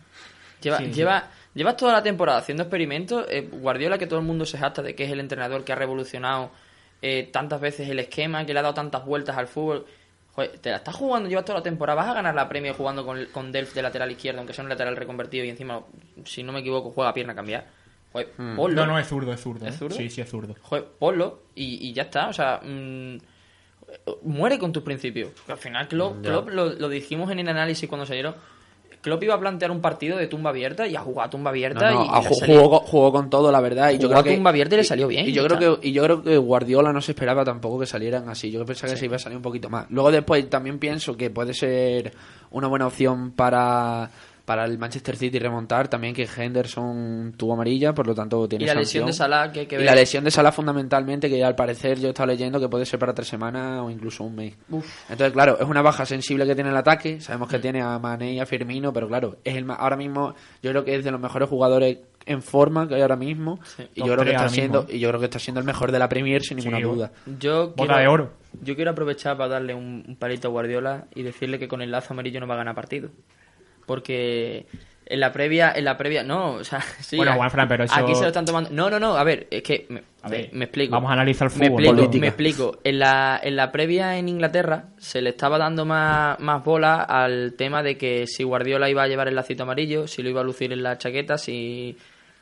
Lleva, Sí, sí. lleva, llevas toda la temporada haciendo experimentos. eh, Guardiola, que todo el mundo se jacta de que es el entrenador que ha revolucionado eh, tantas veces el esquema, que le ha dado tantas vueltas al fútbol. Joder, te la estás jugando, llevas toda la temporada, vas a ganar la premio jugando con, con Delf de lateral izquierdo, aunque sea un lateral reconvertido y encima, si no me equivoco, juega a pierna cambiar. Joder, ponlo. No, no, es zurdo, es zurdo. ¿Es ¿eh? zurdo? Sí, sí, es zurdo. Joder, ponlo y, y ya está. O sea, mm, muere con tus principios. Porque al final, Klopp, Klopp lo, lo dijimos en el análisis cuando salieron. Klopp iba a plantear un partido de tumba abierta y a jugar a tumba abierta No, no, y, a- jugó, con- jugó con todo, la verdad. Y yo creo a que tumba abierta y le salió bien, Y yo creo está. que y yo creo que Guardiola no se esperaba tampoco que salieran así. Yo pensaba que se iba a salir un poquito más. Luego después también pienso que puede ser una buena opción para para el Manchester City remontar también que Henderson tuvo amarilla, por lo tanto tiene Y la lesión de. Salah que hay que Y ver. la lesión de Salah fundamentalmente, que al parecer yo he estado leyendo que puede ser para tres semanas o incluso un mes. Entonces, claro, es una baja sensible que tiene el ataque. Sabemos Mm. que tiene a Mané y a Firmino, pero claro, es el ma- ahora mismo yo creo que es de los mejores jugadores en forma que hay ahora mismo y yo creo que está siendo mismo, y yo creo que está siendo el mejor de la Premier sin ninguna duda. Yo quiero, de oro. Yo quiero aprovechar para darle un, un palito a Guardiola y decirle que con el lazo amarillo no va a ganar partido. Porque en la previa, en la previa, no, o sea, sí. Bueno, Juanfran, pero eso- Aquí se lo están tomando. No, no, no, a ver, es que. Me, A ver, me explico. vamos a analizar el Me fútbol. explico, Política. me explico. En la, en la previa en Inglaterra se le estaba dando más, más bola al tema de que si Guardiola iba a llevar el lacito amarillo, si lo iba a lucir en la chaqueta, si.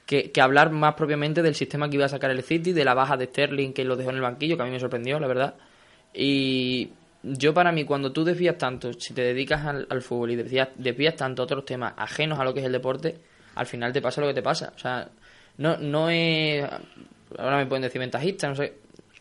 Que, que hablar más propiamente del sistema que iba a sacar el City, de la baja de Sterling que lo dejó en el banquillo, que a mí me sorprendió, la verdad. Y yo para mí, cuando tú desvías tanto, si te dedicas al, fútbol y desvías, desvías tanto a otros temas ajenos a lo que es el deporte, al final te pasa lo que te pasa. O sea, no, no es... Ahora me pueden decir ventajista, no sé.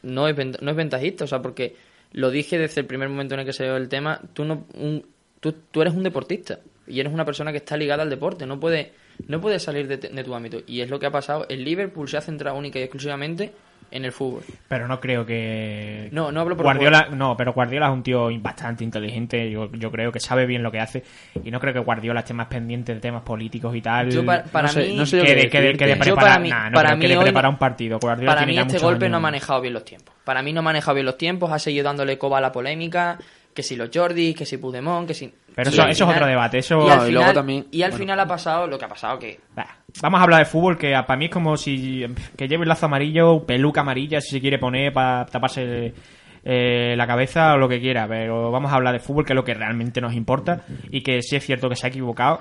No es, no es ventajista, o sea, porque lo dije desde el primer momento en el que se dio el tema, tú, no, un- tú, tú eres un deportista y eres una persona que está ligada al deporte, no puedes no puedes salir de, de tu ámbito. Y es lo que ha pasado. El Liverpool se ha centrado única y exclusivamente en el fútbol. Pero no creo que. No, no hablo por Guardiola, no, pero Guardiola es un tío bastante inteligente. Yo, yo creo que sabe bien lo que hace. Y no creo que Guardiola esté más pendiente de temas políticos y tal. Yo pa- para no sé, mí, no sé que, qué de, que, de, que de preparar, para mí- nah, no para que hoy- preparar un partido. Guardiola Para tiene mí este golpe no ha manejado bien los tiempos. Para mí no ha manejado bien los tiempos, ha seguido dándole coba a la polémica, que si los Jordi, que si Puigdemont, que si... Pero eso- es otro debate, eso- Y al y final, luego también- y al bueno. final ha pasado lo que ha pasado, que... Bah, Vamos a hablar de fútbol, que para mí es como si que lleve el lazo amarillo, peluca amarilla, si se quiere poner para taparse eh, la cabeza o lo que quiera. Pero vamos a hablar de fútbol, que es lo que realmente nos importa. Y que sí es cierto que se ha equivocado.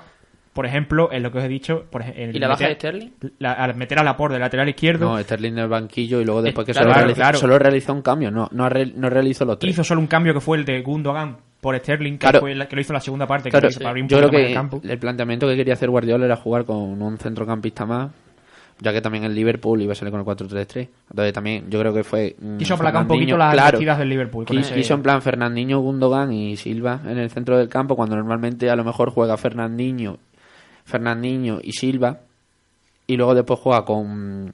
Por ejemplo, en lo que os he dicho. Por, ej- en ¿Y la baja de Sterling? la- al meter a Laporte de lateral izquierdo. No, Sterling en el banquillo y luego después que claro, solo, claro, realizó, claro. solo realizó un cambio, no, no, re- no realizó los tres. hizo solo un cambio que fue el de Gundogan por Sterling, que, Claro. fue la- que lo hizo en la segunda parte. Claro, que para yo creo que el campo. el planteamiento que quería hacer Guardiola era jugar con un centrocampista más, ya que también el Liverpool iba a salir con el 4-3-3. Entonces también yo creo que fue... Quiso aplacar un poquito las claro, partidas del Liverpool. con Quis- ese- Quiso en plan Fernandinho, Gundogan y Silva en el centro del campo, cuando normalmente a lo mejor juega Fernandinho, Fernandinho y Silva, y luego después juega con,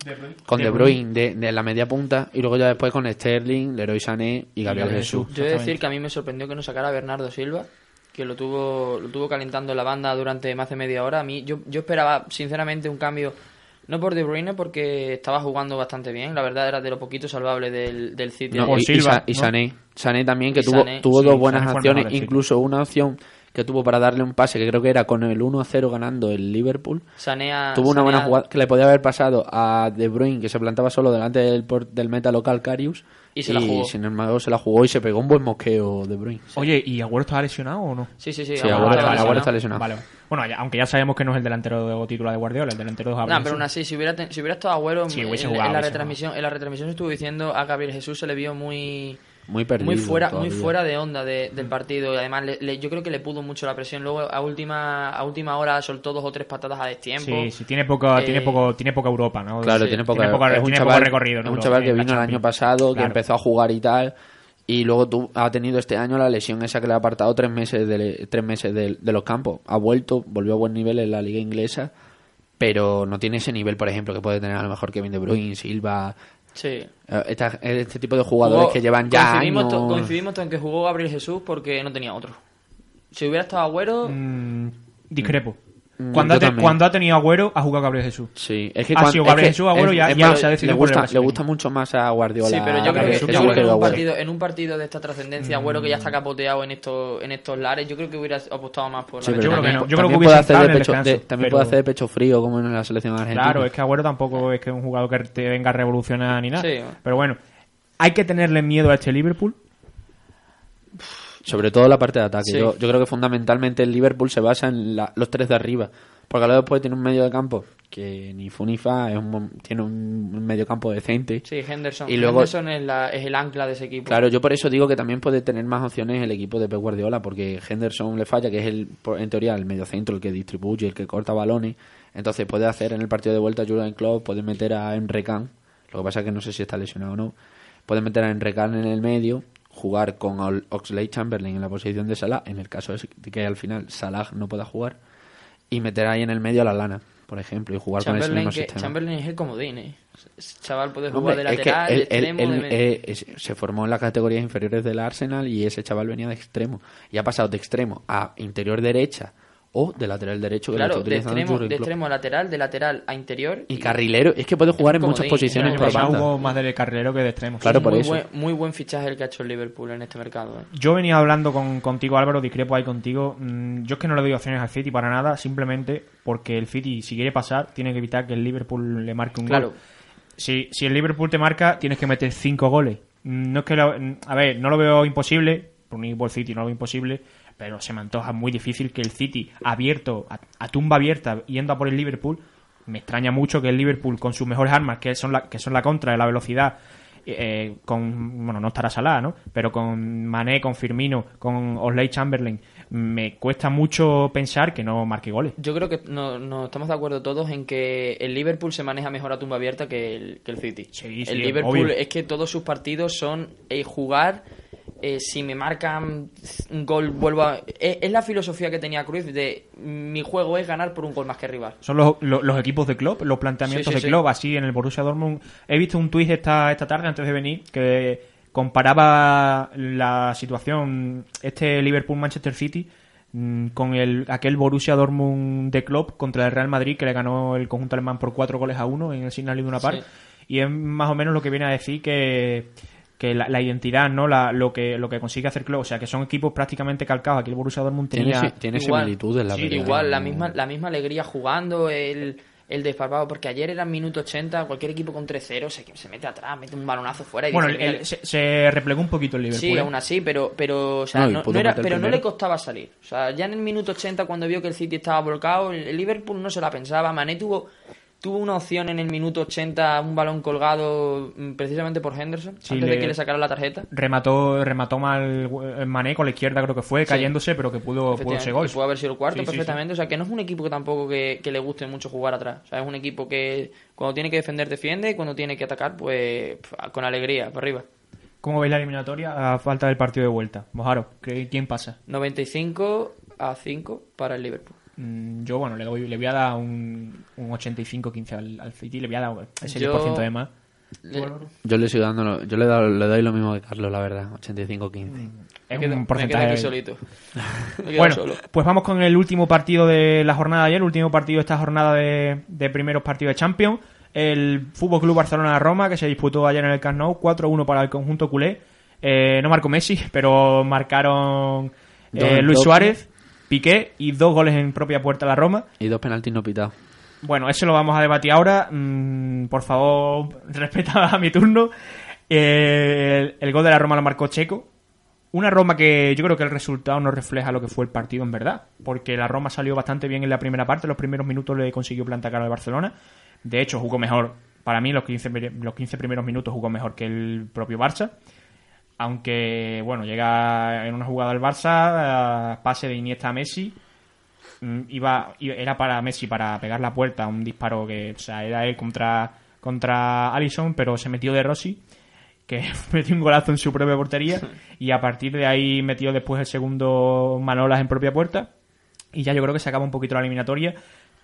con De De Bruyne. Bruyne de, de la media punta, y luego ya después con Sterling, Leroy Sané y Gabriel Jesús. Yo he de decir que a mí me sorprendió que no sacara a Bernardo Silva, que lo tuvo, lo tuvo calentando en la banda durante más de media hora. A mí, yo, yo esperaba, sinceramente, un cambio, no por De Bruyne, porque estaba jugando bastante bien. La verdad era de lo poquito salvable del, del City. No, y, y Silva, Sa- y ¿no? Sané. Sané también, que Y tuvo, Sané, tuvo sí, dos buenas Sané acciones, incluso una opción que tuvo para darle un pase, que creo que era con el 1-0 ganando el Liverpool. Sané a- tuvo una buena a- jugada que le podía haber pasado a De Bruyne, que se plantaba solo delante del, por- del meta local Carius. Y se la jugó. sin embargo se la jugó y se pegó un buen mosqueo De Bruyne. Oye, ¿y Agüero estaba lesionado o no? Sí, sí, sí. Sí, Agüero Agüero está- Agüero lesionado. está lesionado. Vale. Bueno, ya- aunque ya sabemos que no es el delantero titular de Guardiola, el delantero de Nah, Gabriel pero aún así, si hubiera, ten- si hubiera estado Agüero, Sí, en, hubiese en jugado, la retransmisión, en la retransmisión se estuvo diciendo a Gabriel Jesús se le vio muy Muy perdido. muy fuera muy fuera de onda de- del partido. Y además le- le- yo creo que le pudo mucho la presión. Luego a última a última hora soltó dos o tres patadas a destiempo. Sí, sí, tiene poco, Eh, tiene poco, tiene poca Europa, ¿no? Claro, Sí, tiene poca, tiene poca- es un tiene chaval, poco recorrido es un chaval que vino el año pasado, que empezó a jugar y tal, y luego tú, ha tenido este año la lesión esa que le ha apartado tres meses de, tres meses de, de los campos. Ha vuelto, volvió a buen nivel en la liga inglesa, pero no tiene ese nivel, por ejemplo, que puede tener a lo mejor Kevin De Bruyne, Silva, sí eh, esta- este tipo de jugadores Jugó- que llevan ya coincidimos, años. to- coincidimos en que jugó Gabriel Jesús porque no tenía otro si hubiera estado Agüero Mm, discrepo. Mm, Cuando, ha te- cuando ha tenido Agüero, ha jugado Gabriel Jesús. Sí, es que Ha sido es Gabriel que Jesús, Agüero es- ya- es ya más, se ha decidido le gusta, le gusta mucho más a Guardiola. sí pero yo creo, que, yo creo que que en un Agüero. partido en un partido de esta trascendencia Agüero que ya está capoteado en estos en estos lares yo creo que hubiera apostado más por Sí, la pero Yo creo que no. Yo creo que también hubiese puede hacer entrado de en el pecho, de- descanso, también pero- puede hacer de pecho frío como en la selección argentina. Claro, es que Agüero tampoco es que es un jugador que te venga a revolucionar ni nada. Sí. Pero bueno, hay que tenerle miedo a este Liverpool. Sobre todo la parte de ataque. Sí. Yo, yo creo que fundamentalmente el Liverpool se basa en la- los tres de arriba. Porque luego después tiene un medio de campo que ni fu ni fa, es un tiene un medio campo decente. sí Henderson Y luego- Henderson es, la- es el ancla de ese equipo Claro, yo por eso digo que también puede tener más opciones el equipo de Pep Guardiola, porque Henderson le falla, que es el en teoría el medio centro, el que distribuye, el que corta balones. Entonces puede hacer en el partido de vuelta a Jurgen Klopp, puede meter a Emre Can. Lo que pasa es que no sé si está lesionado o no. Puede meter a Emre Can en el medio, jugar con Oxlade Chamberlain en la posición de Salah, en el caso de que al final Salah no pueda jugar, y meter ahí en el medio a la lana, por ejemplo, y jugar con ese Chamberlain, mismo que, sistema. Chamberlain es el comodín ¿eh? Chaval puede Hombre, jugar de es que lateral de él- él- extremo él, de medio. eh, es- se formó en las categorías inferiores del Arsenal y ese chaval venía de extremo. Y ha pasado de extremo a interior derecha o de lateral derecho que Claro, de extremo, de extremo a lateral, de lateral a interior. y carrilero es que puede jugar en muchas de- posiciones por banda hubo más de carrilero que de extremo. Claro, por muy eso. Buen, muy buen fichaje el que ha hecho el Liverpool en este mercado. ¿eh? Yo venía hablando con, contigo, Álvaro, discrepo ahí contigo. Mm, Yo es que no le doy opciones al City para nada, simplemente porque el City, si quiere pasar, tiene que evitar que el Liverpool le marque un Claro. gol. Si, si el Liverpool te marca, tienes que meter cinco goles. Mm, No es que lo- mm, a ver, no lo veo imposible, por un equipo del City no lo veo imposible, pero se me antoja muy difícil que el City, abierto, a, a tumba abierta, yendo a por el Liverpool, me extraña mucho que el Liverpool, con sus mejores armas, que son la, que son la contra de la velocidad, eh, con, bueno, no estará Salah, ¿no? Pero con Mané, con Firmino, con Osley Chamberlain, me cuesta mucho pensar que no marque goles. Yo creo que no, no estamos de acuerdo todos en que el Liverpool se maneja mejor a tumba abierta que el, que el City. Sí, sí, el Liverpool obvio. es que todos sus partidos son eh, jugar. Eh, si me marcan un gol, vuelvo a. Es, es la filosofía que tenía Cruz de mi juego es ganar por un gol más que rival. Son los, los, los equipos de Klopp, los planteamientos Sí, sí, de sí. Klopp, así en el Borussia Dortmund. He visto un tuit esta, esta tarde, antes de venir, que comparaba la situación, este Liverpool-Manchester City, mm, con el aquel Borussia Dortmund de Klopp contra el Real Madrid, que le ganó el conjunto alemán por cuatro goles a uno en el Signal Iduna Park. Sí. Y es más o menos lo que viene a decir que que la, la identidad, ¿no? La, lo que lo que consigue hacer Klopp, o sea, que son equipos prácticamente calcados. Aquí el Borussia Dortmund tiene, tenía si- tiene Igual. similitudes la Sí, verdad Igual, la misma, la misma alegría jugando, el, el desparpado, porque ayer era minuto 80, cualquier equipo con 3-0 se, se mete atrás, mete un balonazo fuera y Bueno, dice, el- "Mira, el- se, se replegó un poquito el Liverpool. Sí, ¿eh? aún así, pero, pero, o sea, No, era, pero no le costaba salir. O sea, ya en el minuto 80, cuando vio que el City estaba volcado, el, el Liverpool no se la pensaba. Mané tuvo, tuvo una opción en el minuto 80, un balón colgado mm, precisamente por Henderson, Sí, antes le- de que le sacara la tarjeta. remató remató mal eh, Mané con la izquierda creo que fue cayéndose pero que pudo pudo Efectivamente, gol y puede haber sido el cuarto Sí, perfectamente. O sea, que no es un equipo que tampoco que, que le guste mucho jugar atrás. O sea, es un equipo que cuando tiene que defender, defiende y cuando tiene que atacar, pues con alegría, para arriba. ¿cómo veis la eliminatoria a falta del partido de vuelta? Mojaro ¿qué- ¿quién pasa? 95 a 5 para el Liverpool. Mm, yo bueno le doy le voy a dar un, un 85-15 al, al City le voy a dar ese Yo- 10% de más Le- yo le sigo dando lo- yo le, doy- le doy lo mismo que Carlos la verdad 85-15 es me quedo- un porcentaje aquí solito. Me Bueno, solo. pues vamos con el último partido de la jornada de ayer, el último partido de esta jornada de, de primeros partidos de Champions. El Fútbol Club Barcelona-Roma, que se disputó ayer en el Camp Nou, 4-1 para el conjunto culé. Eh, no marcó Messi, pero marcaron eh, Luis. Suárez, Piqué y dos goles en propia puerta a la Roma. y dos penaltis no pitados Bueno, eso lo vamos a debatir ahora. Mm, por favor, respeta a mi turno. Eh, el, el gol de la Roma lo marcó Checo. Una Roma que yo creo que el resultado no refleja lo que fue el partido en verdad. Porque la Roma salió bastante bien en la primera parte. Los primeros minutos le consiguió plantar cara al Barcelona. De hecho, jugó mejor. Para mí, los 15, pri- los 15 primeros minutos jugó mejor que el propio Barça. Aunque, bueno, llega en una jugada del Barça, eh, pase de Iniesta a Messi mm, iba, era para Messi para pegar la puerta un disparo que o sea era él contra contra pero se metió de Rossi que metió un golazo en su propia portería y a partir de ahí metió después el segundo Manolas en propia puerta y ya yo creo que se acaba un poquito la eliminatoria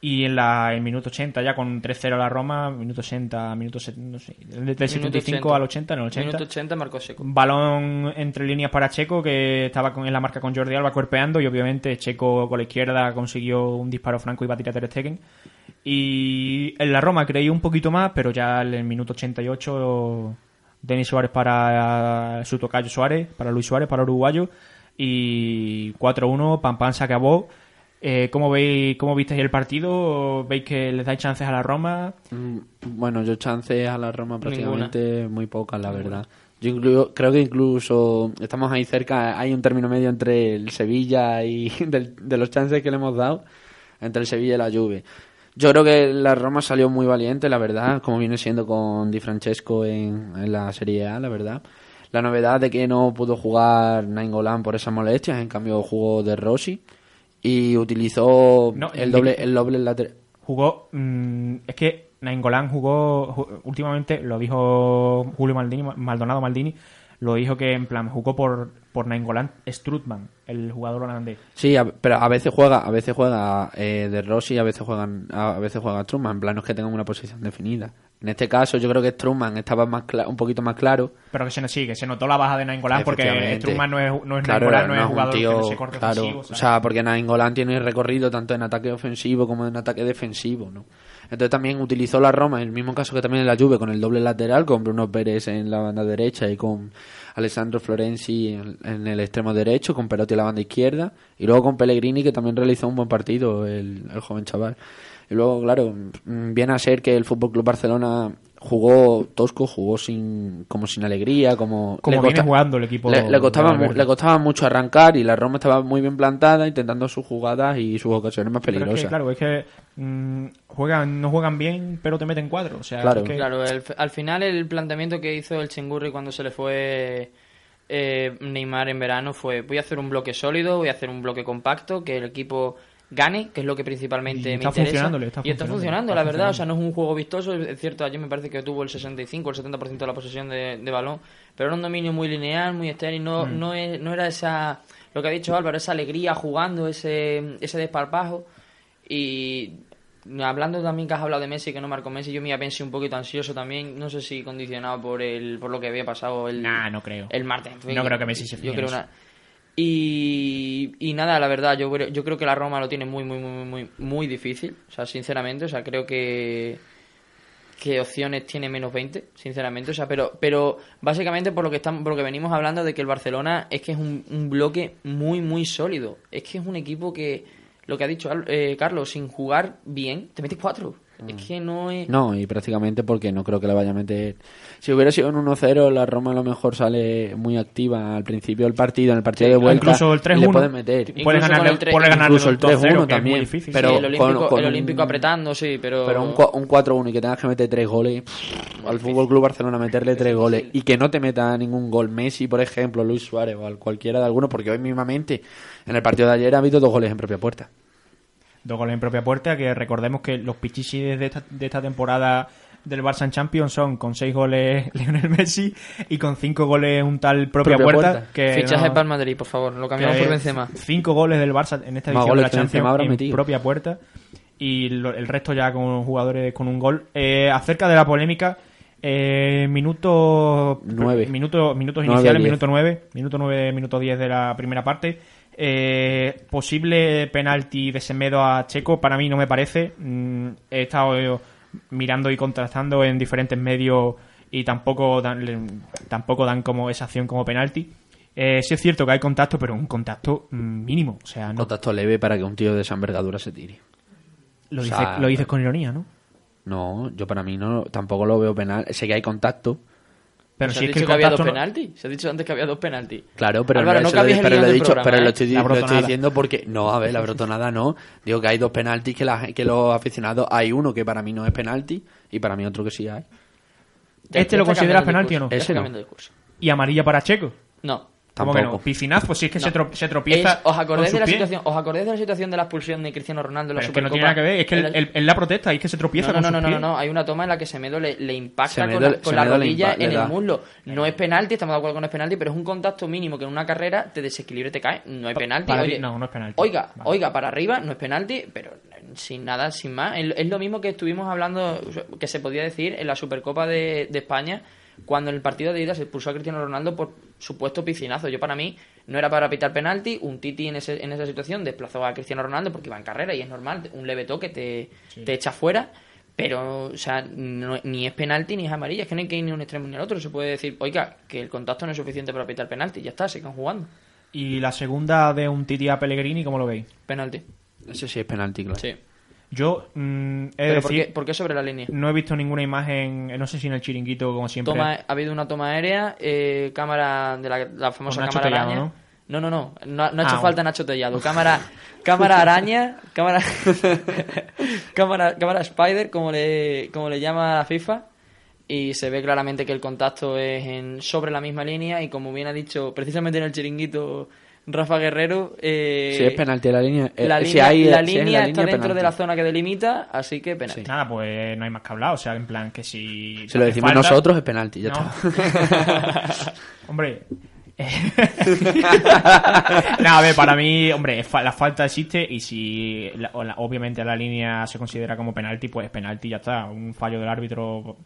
y en la en minuto 80 ya con 3-0 la Roma minuto 80 minuto no sé del 75 al 80 en el 80 Minuto 80 marcó Seco. balón entre líneas para Checo que estaba con, en la marca con Jordi Alba cuerpeando y obviamente Checo con la izquierda consiguió un disparo franco y batir a Ter Stegen. Y en la Roma creí un poquito más pero ya en el minuto 88 Denis Suárez para su tocayo Suárez para Luis Suárez para uruguayo y 4-1 Pam Pam se acabó eh, ¿cómo, veis, ¿Cómo visteis el partido? ¿Veis que les dais chances a la Roma? Mm, Bueno, yo chances a la Roma prácticamente muy pocas, la verdad. Yo inclu- creo que incluso estamos ahí cerca, hay un término medio entre el Sevilla y del- de los chances que le hemos dado, entre el Sevilla y la Juve. Yo creo que la Roma salió muy valiente, la verdad, como viene siendo con Di Francesco en, en la Serie A, la verdad. La novedad de que no pudo jugar Nainggolan por esas molestias, en cambio jugó De Rossi y utilizó No, el doble el doble lateral. jugó mm, es que Nainggolan jugó ju- últimamente lo dijo Julio Maldini Maldonado Maldini lo dijo que en plan jugó por, por Nainggolan Strutman, el jugador holandés. Sí, a- pero a veces juega, a veces juega eh, de Rossi y a veces juegan, a veces juega Truman, en plan no es que tengan una posición definida. En este caso yo creo que Truman estaba más un poquito más claro. Pero que se nos sigue, se notó la baja de Nainggolan porque. Strutman no es, no es Claro, Nainggolan, no es un jugador tío, que no se corte claro, ofensivo. o sea, porque Nainggolan tiene recorrido tanto en ataque ofensivo como en ataque defensivo, ¿no? Entonces también utilizó la Roma, en el mismo caso que también en la Juve, con el doble lateral, con Bruno Pérez en la banda derecha y con Alessandro Florenzi en, el extremo derecho, con Perotti en la banda izquierda, y luego con Pellegrini, que también realizó un buen partido, el, el joven chaval. Y luego, claro, mm, viene a ser que el Fútbol Club Barcelona jugó tosco, jugó sin como sin alegría, como Como le viene jugando el equipo le, le costaba mu- le costaba mucho arrancar y la Roma estaba muy bien plantada, intentando sus jugadas y sus ocasiones más es peligrosas. que, claro, es que mm, juegan, no juegan bien, pero te meten cuatro. O sea, Claro. es que- Claro, el- al final el planteamiento que hizo el Chingurri cuando se le fue eh, Neymar en verano fue voy a hacer un bloque sólido, voy a hacer un bloque compacto, que el equipo gane, que es lo que principalmente Y me está interesa. está y está funcionando, está la verdad, o sea, no es un juego vistoso, es cierto, ayer me parece que tuvo el 65, el 70% de la posesión de, de balón, pero era un dominio muy lineal, muy estéril, no, Mm. no, es- no era esa, lo que ha dicho Álvaro, esa alegría jugando, ese, ese desparpajo, y hablando también que has hablado de Messi, que no marcó Messi, yo me iba a pensar un poquito ansioso también, no sé si condicionado por el por lo que había pasado el, Nah, no creo. el martes. En fin, No creo que Messi se Yo creo una... Y, y nada, la verdad, yo creo, yo creo que la Roma lo tiene muy, muy, muy, muy, muy difícil. O sea, sinceramente, o sea, creo que que opciones tiene menos 20, sinceramente. O sea, pero, pero básicamente por lo que estamos, por lo que venimos hablando de que el Barcelona es que es un, bloque muy, muy sólido. Es que es un equipo que, lo que ha dicho eh, Carlos, sin jugar bien, te metes cuatro. Es que no es. No, y prácticamente porque no creo que le vaya a meter. Si hubiera sido un 1-0, la Roma a lo mejor sale muy activa al principio del partido, en el partido Sí, de vuelta. incluso el y le 3-1. pueden meter. Con ganarle, el tres- puedes ganarle incluso el 2-0, 3-1 que es muy también, difícil. pero- Sí, el Olímpico, con- con el un- Olímpico apretando, sí, pero. Pero un, cua- un 4-1 y que tengas que meter tres goles, pff, al Fútbol Club Barcelona meterle tres goles y que no te meta ningún gol Messi, por ejemplo, Luis Suárez o al cualquiera de algunos, porque hoy mismamente en el partido de ayer ha habido dos goles en propia puerta. Dos goles en propia puerta, que recordemos que los pichichis de esta, de esta temporada del Barça en Champions son con seis goles Lionel Messi y con cinco goles un tal propia, Propia puerta. puerta. Que Fichaje no- para el Madrid, por favor, lo cambiamos por Benzema. Cinco goles del Barça en esta Más edición de la Champions en metido. propia puerta y lo- el resto ya con jugadores con un gol. Eh, acerca de la polémica, eh, minuto Nueve. minuto- minutos Nueve iniciales, minuto 9, minuto 9, minuto 10 de la primera parte. Eh, posible penalti de Semedo a Checo, para mí no me parece. Mm, he estado eh, mirando y contrastando en diferentes medios y tampoco dan, le- tampoco dan como esa acción como penalti. Eh, sí es cierto que hay contacto, pero un contacto mm, mínimo. O sea, no, Contacto leve para que un tío de esa envergadura se tire. lo, o dices, sea, lo dices con ironía, ¿no? No, yo para mí no, tampoco lo veo penal. Sé que hay contacto, Pero ¿Se si ha es que dicho el que, había dos contacto no- penaltis? Se ha dicho antes que había dos penaltis. Claro, pero Álvaro, no, no lo- pero lo he dicho, programa, pero lo ¿eh? estoy, La lo estoy diciendo porque no, a ver, la brotonada no. Digo que hay dos penaltis que, la, que los aficionados hay uno que para mí no es penalti y para mí otro que sí hay. Ya- ¿Este lo consideras penalti o no? Ese no. Y amarilla para Checo. No. ¿Cómo que no? Piscinazo, pues sí es que No. se, tro- se tropieza. Es- ¿os, acordáis con de la situación, ¿Os acordáis de la situación de la expulsión de Cristiano Ronaldo en la Pero es que no Supercopa? tiene nada que ver, es que En la- él la protesta y es que se tropieza no, no, con no, sus no, pies. no, no, hay una toma en la que Semedo le, le impacta Semedo- con la, con la rodilla en el muslo. No es penalti, estamos de acuerdo con no es penalti, pero es un contacto mínimo que en una carrera te desequilibra y te cae. No es Pa- penalti. para oye. no, no es penalti. Oiga, Vale. oiga, para arriba no es penalti, pero sin nada, sin más. Es, es lo mismo que estuvimos hablando, que se podía decir en la Supercopa de, de España, cuando en el partido de ida se expulsó a Cristiano Ronaldo por supuesto piscinazo. Yo para mí no era para pitar penalti, un Titi en, ese, en esa situación desplazó a Cristiano Ronaldo porque iba en carrera y es normal, un leve toque te, te echa fuera. Pero, o sea, no- ni es penalti ni es amarilla, es que no hay que ir ni un extremo ni al otro. Se puede decir, oiga, que el contacto no es suficiente para pitar penalti, ya está, sigan jugando. Y la segunda de un Titi a Pellegrini, ¿cómo lo veis? Penalti. Ese sí es penalti, claro. Sí. Yo mm, Pero ¿por qué, por qué sobre la línea? no he visto ninguna imagen, no sé si en el chiringuito, como siempre. Toma, ha habido una toma aérea, eh, cámara de la, la famosa Con Nacho cámara Tellado, araña. ¿no? No, no, no, no, no ha hecho Ah, falta. Nacho Tellado. Cámara, cámara araña, cámara, cámara, cámara Spider, como le, como le llama la FIFA. Y se ve claramente que el contacto es en, sobre la misma línea. Y como bien ha dicho, precisamente en el chiringuito, Rafa Guerrero. eh, Si es penalti la línea. eh, la si línea, hay- la si es en línea está dentro penalti. de la zona que delimita, así que penalti. Nada, pues no hay más que hablar. O sea, en plan que si. Si lo decimos falta- nosotros es penalti, ya No. está. hombre. Nada, a ver, para mí, hombre, fa- la falta existe y si la- obviamente la línea se considera como penalti, pues penalti ya está. Un fallo del árbitro,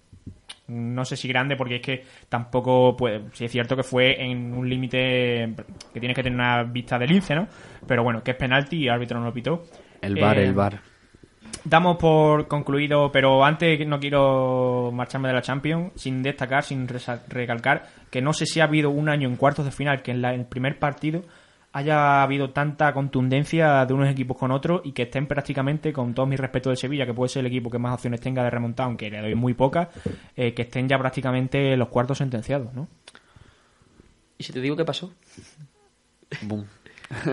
no sé si grande, porque es que tampoco, pues, si es cierto que fue en un límite que tienes que tener una vista del lince, ¿no? Pero bueno, que es penalti y el árbitro no lo pitó. El bar, Eh, el bar. Damos por concluido, pero antes no quiero marcharme de la Champions sin destacar, sin recalcar que no sé si ha habido un año en cuartos de final que en, la- en el primer partido haya habido tanta contundencia de unos equipos con otros y que estén prácticamente, con todo mi respeto del Sevilla, que puede ser el equipo que más opciones tenga de remontar, aunque le doy muy pocas, eh, que estén ya prácticamente los cuartos sentenciados, ¿no? ¿Y si te digo qué pasó? Boom. Sí,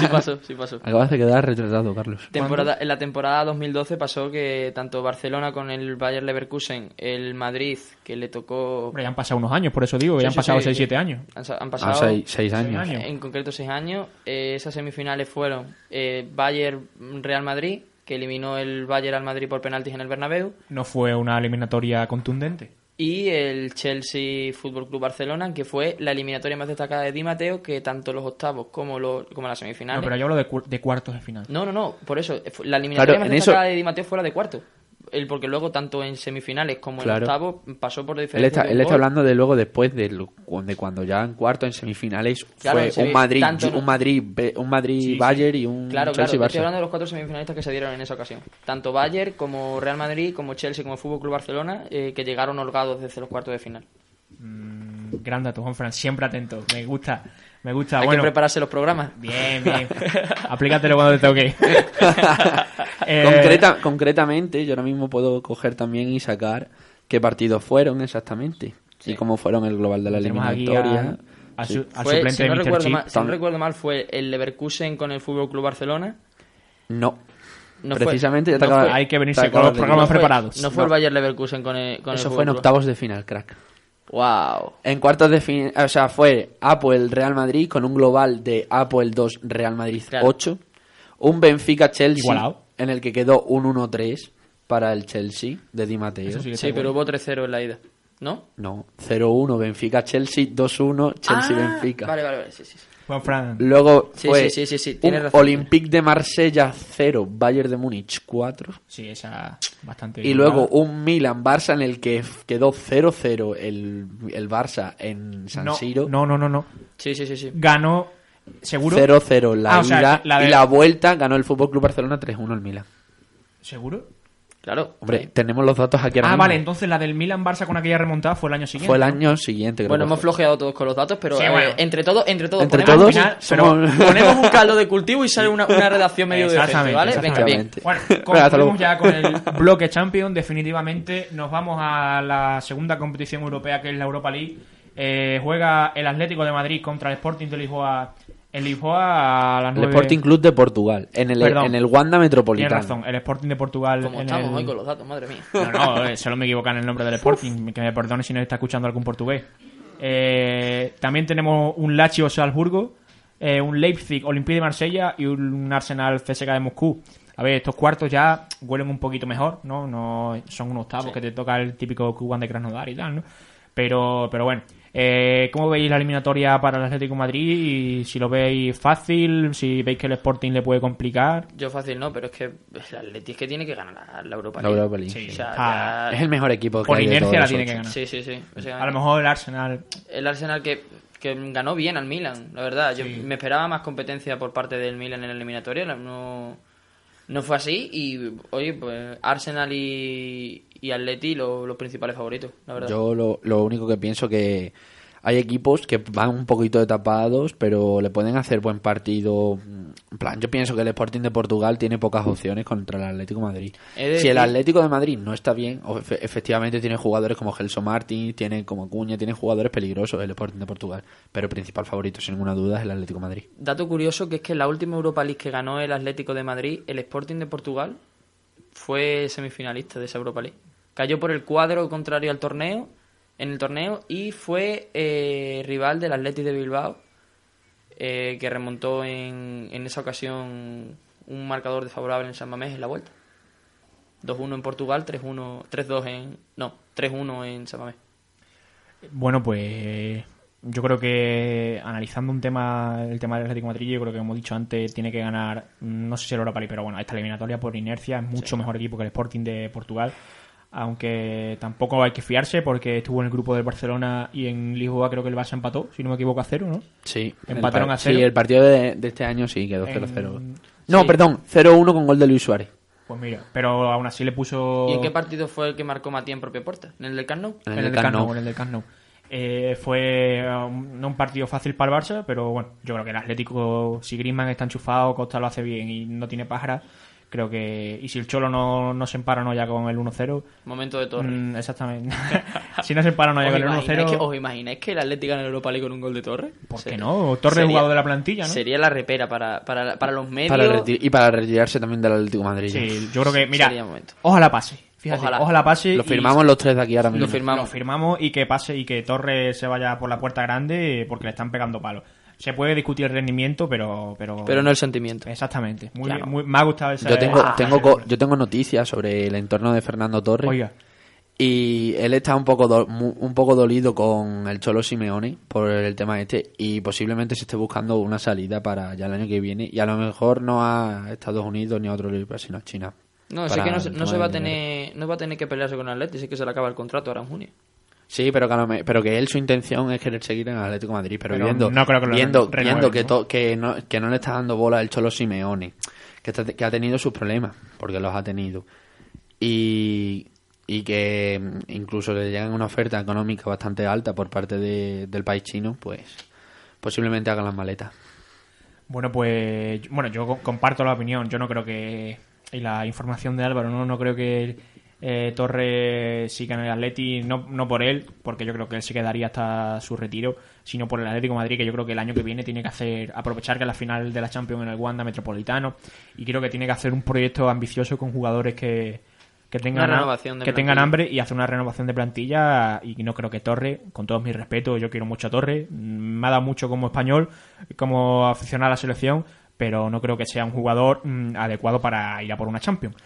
sí pasó, sí pasó. Acabas de quedar retratado, Carlos. Temporada, en la temporada 2012 pasó que tanto Barcelona con el Bayer Leverkusen, el Madrid, que le tocó... Hombre, ya han pasado unos años, por eso digo, Sí, ya han sí, pasado sí, 6-7 sí. años. Han, Ah, pasado... seis, seis años. años. En concreto seis años. Eh, esas semifinales fueron eh, Bayern-Real Madrid, que eliminó el Bayern al Madrid por penaltis en el Bernabéu, No fue una eliminatoria contundente. Y el Chelsea Fútbol Club Barcelona, que fue la eliminatoria más destacada de Di Matteo, que tanto los octavos como, los, como las No, semifinales... pero yo hablo de, cu- de cuartos de final. No, no, no, por eso. La eliminatoria Claro, más eso- destacada de Di Matteo fue la de cuarto. El, porque luego, tanto en semifinales como Claro. en octavos, pasó por Él diferencia. está, de un él está hablando de luego después de, lo- de cuando ya en cuarto en semifinales Claro, fue un Madrid tanto un Madrid un Madrid Sí, sí. Bayern y un Claro, claro, Chelsea estoy Barça. hablando de los cuatro semifinalistas que se dieron en esa ocasión. Tanto Bayern como Real Madrid, como Chelsea, como Fútbol Club Barcelona, eh, que llegaron holgados desde los cuartos de final. Mm, gran dato, Juanfran, siempre atento. Me gusta, me gusta. Hay bueno, que prepararse los programas. bien, bien. Aplícatelo cuando te toque. Eh, Concreta- concretamente, yo ahora mismo puedo coger también y sacar qué partidos fueron exactamente y cómo fueron el global de la eliminatoria. a- a Sí. su- al Fue, suplente si, de no Mr. recuerdo Chip. mal, si no Tam- recuerdo mal, fue el Leverkusen con el Fútbol Club Barcelona. No, No fue- precisamente ya te no acaba- fue- Hay que venirse con los programas no fue- preparados. No fue el Bayern Leverkusen con el, con Eso fue en octavos de final, crack. Wow. En cuartos de final, o sea, fue Apple Real Madrid con un global de Apple 2 Real Madrid Claro. 8, un Benfica Chelsea Igualado. en el que quedó un 1-3 para el Chelsea de Di Matteo. Eso sí que Sí, pero bueno. hubo 3-0 en la ida. ¿No? No, 0-1 Benfica Chelsea 2-1 Chelsea Ah, Benfica. Vale, vale, vale. Sí, sí. sí. Juanfran, Luego Sí, fue sí, sí, sí, sí, un tienes razón. Olympique de Marsella 0, Bayern de Múnich 4 sí, esa bastante. y luego un Milan Barça en el que quedó 0-0 el, el Barça en San no, Siro. no, no, no, no. Sí, sí, sí, sí. Ganó, seguro. 0-0 la Ah, o sea, ida la de- y la vuelta ganó el Fútbol Club Barcelona 3-1 al Milan. ¿Seguro? Claro. Hombre, tenemos los datos aquí ahora Ah, mismo. vale, entonces la del Milan Barça con aquella remontada fue el año siguiente. Fue el ¿no? año siguiente, creo Bueno, hemos flojeado todos con los datos, pero Sí, eh, bueno. entre todos, entre todos, Entre ponemos, todos al final, somos- pero ponemos un caldo de cultivo y sale una, una redacción medio Exactamente, ¿vale? Venga, bien. Bueno, concluimos ya con el bloque Champions. Definitivamente nos vamos a la segunda competición europea que es la Europa League. Eh, juega el Atlético de Madrid contra el Sporting de Lisboa. En Lisboa a las El 9. Sporting Club de Portugal, en el, Perdón. en el Wanda Tienes Metropolitano. razón, el Sporting de Portugal. Como en estamos el- hoy con los datos, madre mía. No, no, eh, solo me equivocan el nombre del Sporting. Que me perdone si nos está escuchando algún portugués. Eh, también tenemos un Lazio Salzburgo, eh, un Leipzig Olympique de Marsella y un Arsenal CSKA de Moscú. A ver, estos cuartos ya huelen un poquito mejor, ¿no? No son unos octavos que te toca el típico Cuban de Krasnodar y tal, ¿no? Pero, pero bueno, eh, ¿cómo veis la eliminatoria para el Atlético de Madrid? Y si lo veis fácil, si veis que el Sporting le puede complicar. Yo fácil no, pero es que el Atleti es que tiene que ganar la, la Europa La League. Europa League. Sí. O sea, Ah, Es el mejor equipo que Por hay de inercia todos la tiene que ganar. Sí, sí, sí. O sea, A lo mejor el Arsenal el Arsenal que, que ganó bien al Milan, la verdad. Yo Sí. me esperaba más competencia por parte del Milan en la eliminatoria. No, no fue así. Y, oye, pues Arsenal y, y Atleti lo- los principales favoritos, la verdad. Yo lo, lo único que pienso que hay equipos que van un poquito de tapados, pero le pueden hacer buen partido. En plan, yo pienso que el Sporting de Portugal tiene pocas opciones contra el Atlético de Madrid. De Si el Atlético de Madrid no está bien, efectivamente tiene jugadores como Gelson Martin, tiene como Cuña, tiene jugadores peligrosos el Sporting de Portugal, pero el principal favorito, sin ninguna duda, es el Atlético de Madrid. Dato curioso que es que en la última Europa League que ganó el Atlético de Madrid, el Sporting de Portugal fue semifinalista de esa Europa League. Cayó por el cuadro contrario al torneo, en el torneo, y fue eh, rival del Atlético de Bilbao eh, que remontó en, en esa ocasión un marcador desfavorable en San Mamés en la vuelta. 2-1 en Portugal, 3-1, 3-2 en... No, 3-1 en San Mamés. Bueno, pues yo creo que analizando un tema, el tema del Atlético de Madrid, yo creo que como hemos dicho antes, tiene que ganar, no sé si el Europa League, pero bueno, esta eliminatoria por inercia es mucho mejor equipo que el Sporting de Portugal. Aunque tampoco hay que fiarse porque estuvo en el grupo del Barcelona y en Lisboa creo que el Barça empató, si no me equivoco, a cero, ¿no? Sí, Empataron a cero. Sí, el partido de, de este año sí quedó 0-0. En- No, Sí. perdón, 0-1 con gol de Luis Suárez. Pues mira, pero aún así le puso... ¿Y en qué partido fue el que marcó Matías en propia puerta? ¿En el del Camp Nou? En En el el Camp Camp Nou. en el del Camp Nou. Eh, fue um, no un partido fácil para el Barça, pero bueno, yo creo que el Atlético, si Griezmann está enchufado, Costa lo hace bien y no tiene pájara, creo que... Y si el Cholo no, no se empara no ya con el 1-0... Momento de Torres. mm, exactamente. si no se empara no ya ¿Os, con el imagináis que, 1-0... ¿Os imagináis que el Atlético la Europa League con un gol de Torres? ¿Por qué no? Torres sería- jugado de la plantilla, ¿no? Sería la repera para, para, para los medios. Para y para retirarse también del Atlético de Madrid. Sí, yo creo que, mira, Sería momento. ojalá pase. Fíjate, ojalá, Ojalá. pase. Lo y- firmamos los tres de aquí ahora mismo. Lo firmamos. Lo firmamos y que pase y que Torres se vaya por la puerta grande porque le están pegando palos. Se puede discutir el rendimiento, pero... Pero, Pero no el sentimiento. Exactamente. Muy, Claro. muy- me ha gustado esa... Yo tengo, co- yo tengo noticias sobre el entorno de Fernando Torres. Oiga, Y él está un poco, do- un poco dolido con el Cholo Simeone por el tema este y posiblemente se esté buscando una salida para ya el año que viene y a lo mejor no a Estados Unidos ni a otro libre, sino a China. No, sé que no, no se va a tener no va a tener que pelearse con el Atleti, sí que se le acaba el contrato ahora en junio. Sí, pero que, me- pero que él su intención es querer seguir en el Atlético de Madrid, pero, Pero viendo, no creo que viendo, viendo que, ¿no? to- que, no, que no le está dando bola el Cholo Simeone, que, está- que ha tenido sus problemas, porque los ha tenido, y, y que incluso le llegan una oferta económica bastante alta por parte de- del país chino, pues posiblemente hagan las maletas. bueno, pues... Bueno, yo co- comparto la opinión. Yo no creo que... Y la información de Álvaro, no, no creo que eh, Torres siga en el Atleti, no, no por él, porque yo creo que él se quedaría hasta su retiro, sino por el Atlético de Madrid, que yo creo que el año que viene tiene que hacer, aprovechar que la final de la Champions en el Wanda Metropolitano, y creo que tiene que hacer un proyecto ambicioso con jugadores que, que tengan, renovación que tengan hambre y hacer una renovación de plantilla, y no creo que Torres, con todos mis respetos, yo quiero mucho a Torres, me ha dado mucho como español, como aficionado a la selección, pero no creo que sea un jugador mm, adecuado para ir a por una Champions.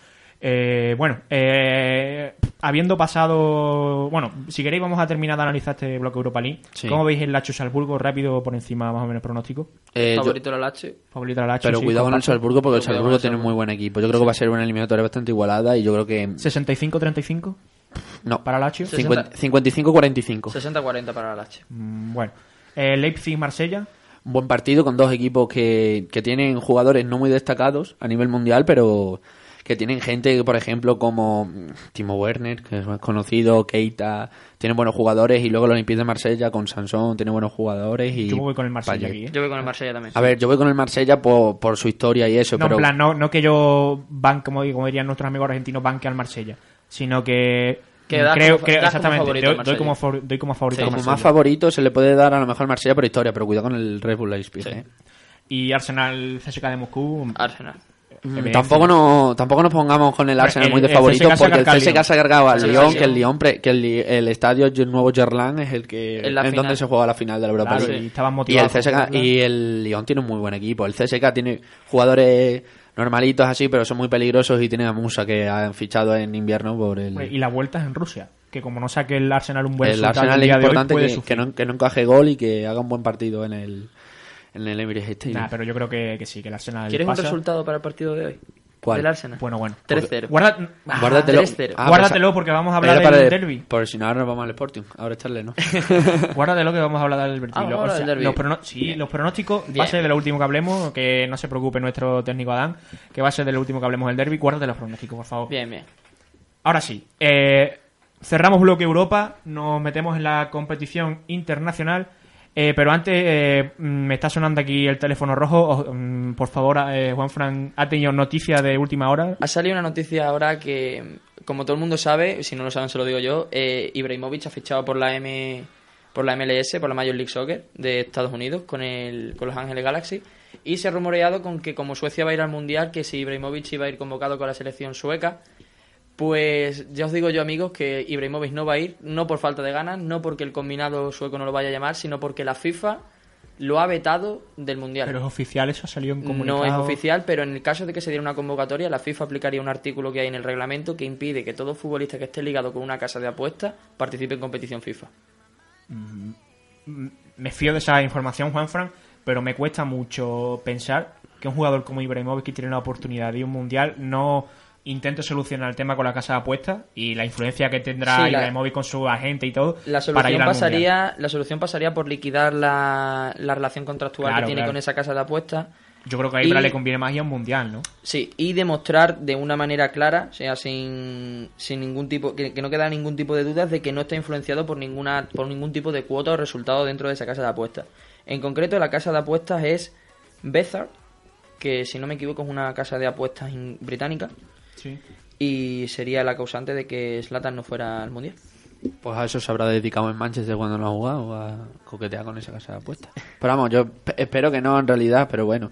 Eh, bueno, eh, habiendo pasado. Bueno, si queréis, vamos a terminar de analizar este bloque Europa League. Sí. ¿Cómo veis el Lacho Salzburgo? Rápido por encima, más o menos pronóstico. Eh, yo- Favorito la Lache. Favorito al Lacho. pero sí, cuidado con el. Salzburgo porque el Salzburgo el tiene muy Salzburgo. buen equipo. Yo creo que va a ser una eliminatoria bastante igualada y yo creo que... 65-35 No, para Lazio. Sí. 50 55-45. 60-40 para la Lache. Mm, Bueno, eh, Leipzig-Marsella. Un buen partido con dos equipos que, que tienen jugadores no muy destacados a nivel mundial, pero que tienen gente, por ejemplo, como Timo Werner, que es más conocido, Keita, tienen buenos jugadores, y luego el Olympique de Marsella con Sansón, tiene buenos jugadores. y Yo voy con el Marsella aquí. ¿eh? Yo voy con el Marsella también. A ver, yo voy con el Marsella por, por su historia y eso, No, pero en plan, no, no que yo ban, como, como dirían nuestros amigos argentinos, banque al Marsella, sino que. Creo como- como exactamente favorito doy, como, favor- doy como favorito Sí, como más favorito se le puede dar a lo mejor al Marsella por historia, pero cuidado con el Red Bull Leipzig. Sí. ¿eh? y Arsenal CSK de Moscú Arsenal. Tampoco, no, tampoco nos pongamos con el Arsenal El- muy de favorito CSKA porque el carga al CSK Lyon. se ha cargado al Lyon, que el. Lyon, que el, el estadio el nuevo Gerland es el que En donde se juega la final de la Europa Claro, League. y estaban Y el y Lyon tiene un muy buen equipo. El CSK tiene jugadores normalitos así, pero son muy peligrosos y tiene a Musa que han fichado en invierno por el Hombre, Y la vuelta es en Rusia, que como no saque el Arsenal un buen el resultado Arsenal el es día de hoy, importante que no, que no encaje gol y que haga un buen partido en el en el Emirates Stadium. Nah, pero yo creo que, que sí, que el Arsenal ¿Quieres pasa. un resultado para el partido de hoy? ¿Cuál? Del Arsenal. Bueno, bueno. 3-0. Guarda- Guárdatelo. 3-0. Ah, Guárdatelo pues, porque vamos a hablar del el- derby. Por si no, ahora nos vamos al Sporting. Ahora echarle, ¿no? Guárdatelo que vamos a hablar del derby. Ah, vamos a O hablar sea, del derbi. los prono- sí, los pronósticos va a Bien. ser de lo último que hablemos, que no se preocupe nuestro técnico Adán, que va a ser de lo último que hablemos del derby. Guárdate los pronósticos, por favor. Bien, bien. Ahora sí, eh, cerramos bloque Europa, nos metemos en la competición internacional, eh, pero antes eh, mm, me está sonando aquí el teléfono rojo. Mm, por favor, eh, Juan Fran, ¿ha tenido noticia de última hora? Ha salido una noticia ahora que, como todo el mundo sabe, si no lo saben se lo digo yo, eh, Ibrahimovic ha fichado por la M por la MLS, por la Major League Soccer de Estados Unidos con el con Los Ángeles Galaxy y se ha rumoreado con que como Suecia va a ir al Mundial, que si Ibrahimovic iba a ir convocado con la selección sueca, pues ya os digo yo amigos que Ibrahimovic no va a ir, no por falta de ganas, no porque el combinado sueco no lo vaya a llamar, sino porque la FIFA lo ha vetado del Mundial. Pero es oficial, eso ha salido en comunicado. No es oficial, pero en el caso de que se diera una convocatoria, la FIFA aplicaría un artículo que hay en el reglamento que impide que todo futbolista que esté ligado con una casa de apuestas participe en competición FIFA. Me fío de esa información, Juanfran, pero me cuesta mucho pensar que un jugador como Ibrahimovic que tiene la oportunidad de ir a un mundial no intente solucionar el tema con la casa de apuestas y la influencia que tendrá Sí, la- Ibrahimovic con su agente y todo La para solución, ir mundial. pasaría, la solución pasaría por liquidar la, la relación contractual Claro, que tiene claro. con esa casa de apuestas. Yo creo que a Ibra Y- le conviene más ir a un mundial, ¿no? Sí, y demostrar de una manera clara, o sea, sin, sin ningún tipo, que, que no queda ningún tipo de dudas de que no está influenciado por ninguna, por ningún tipo de cuota o resultado dentro de esa casa de apuestas. En concreto, la casa de apuestas es Bezard, que si no me equivoco es una casa de apuestas británica, Sí. y sería la causante de que Slatan no fuera al mundial. Pues a eso se habrá dedicado en Manchester cuando no ha jugado, a coquetear con esa casa de apuestas. Pero vamos, yo pe- espero que no en realidad, pero bueno,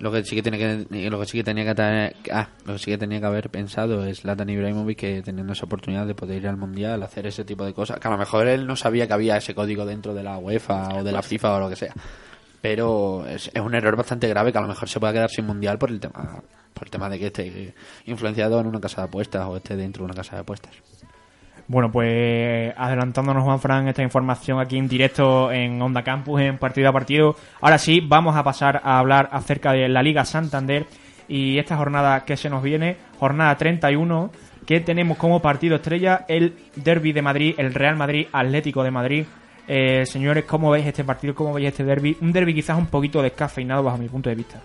lo que sí que tiene que lo que sí que tenía que tener, ah, lo que sí que tenía que haber pensado es Latan Ibrahimovic que teniendo esa oportunidad de poder ir al mundial, hacer ese tipo de cosas, que a lo mejor él no sabía que había ese código dentro de la UEFA o de la FIFA o lo que sea. Pero es, un error bastante grave que a lo mejor se pueda quedar sin mundial por el tema por el tema de que esté influenciado en una casa de apuestas o esté dentro de una casa de apuestas. Bueno, pues adelantándonos, Juan Fran, esta información aquí en directo en Onda Campus, en partido a partido. Ahora sí, vamos a pasar a hablar acerca de la Liga Santander y esta jornada que se nos viene, jornada 31, que tenemos como partido estrella el Derby de Madrid, el Real Madrid Atlético de Madrid. Eh, señores, ¿cómo veis este partido? ¿Cómo veis este derby? Un derby quizás un poquito descafeinado bajo mi punto de vista.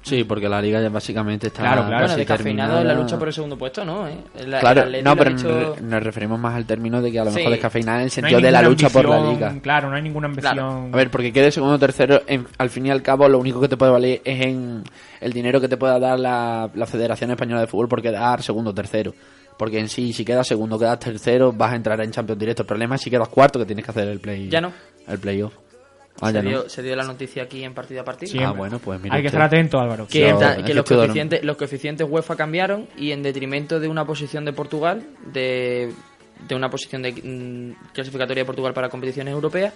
Sí, porque la liga ya básicamente está Claro, claro. Casi descafeinado en la lucha por el segundo puesto, ¿no? ¿Eh? Claro, no, pero dicho- nos referimos más al término de que a lo Sí. mejor descafeinada en el No sentido de la lucha por la liga. Claro, no hay ninguna ambición. A ver, porque quede segundo o tercero, en- al fin y al cabo, lo único que te puede valer es en el dinero que te pueda dar la, la Federación Española de Fútbol por quedar segundo o tercero. Porque en sí, si quedas segundo quedas tercero, vas a entrar en Champions directo. El problema es si quedas cuarto, que tienes que hacer el play. Ya no. El playoff. Ah, se, no. dio, se dio la noticia aquí en partido a partido. Siempre. Ah, bueno, pues mira Hay que estar atento, Álvaro. que, Yo- ta- es que que los, coeficientes, los coeficientes UEFA cambiaron y en detrimento de una posición de Portugal, de, de una posición de mm, clasificatoria de Portugal para competiciones europeas,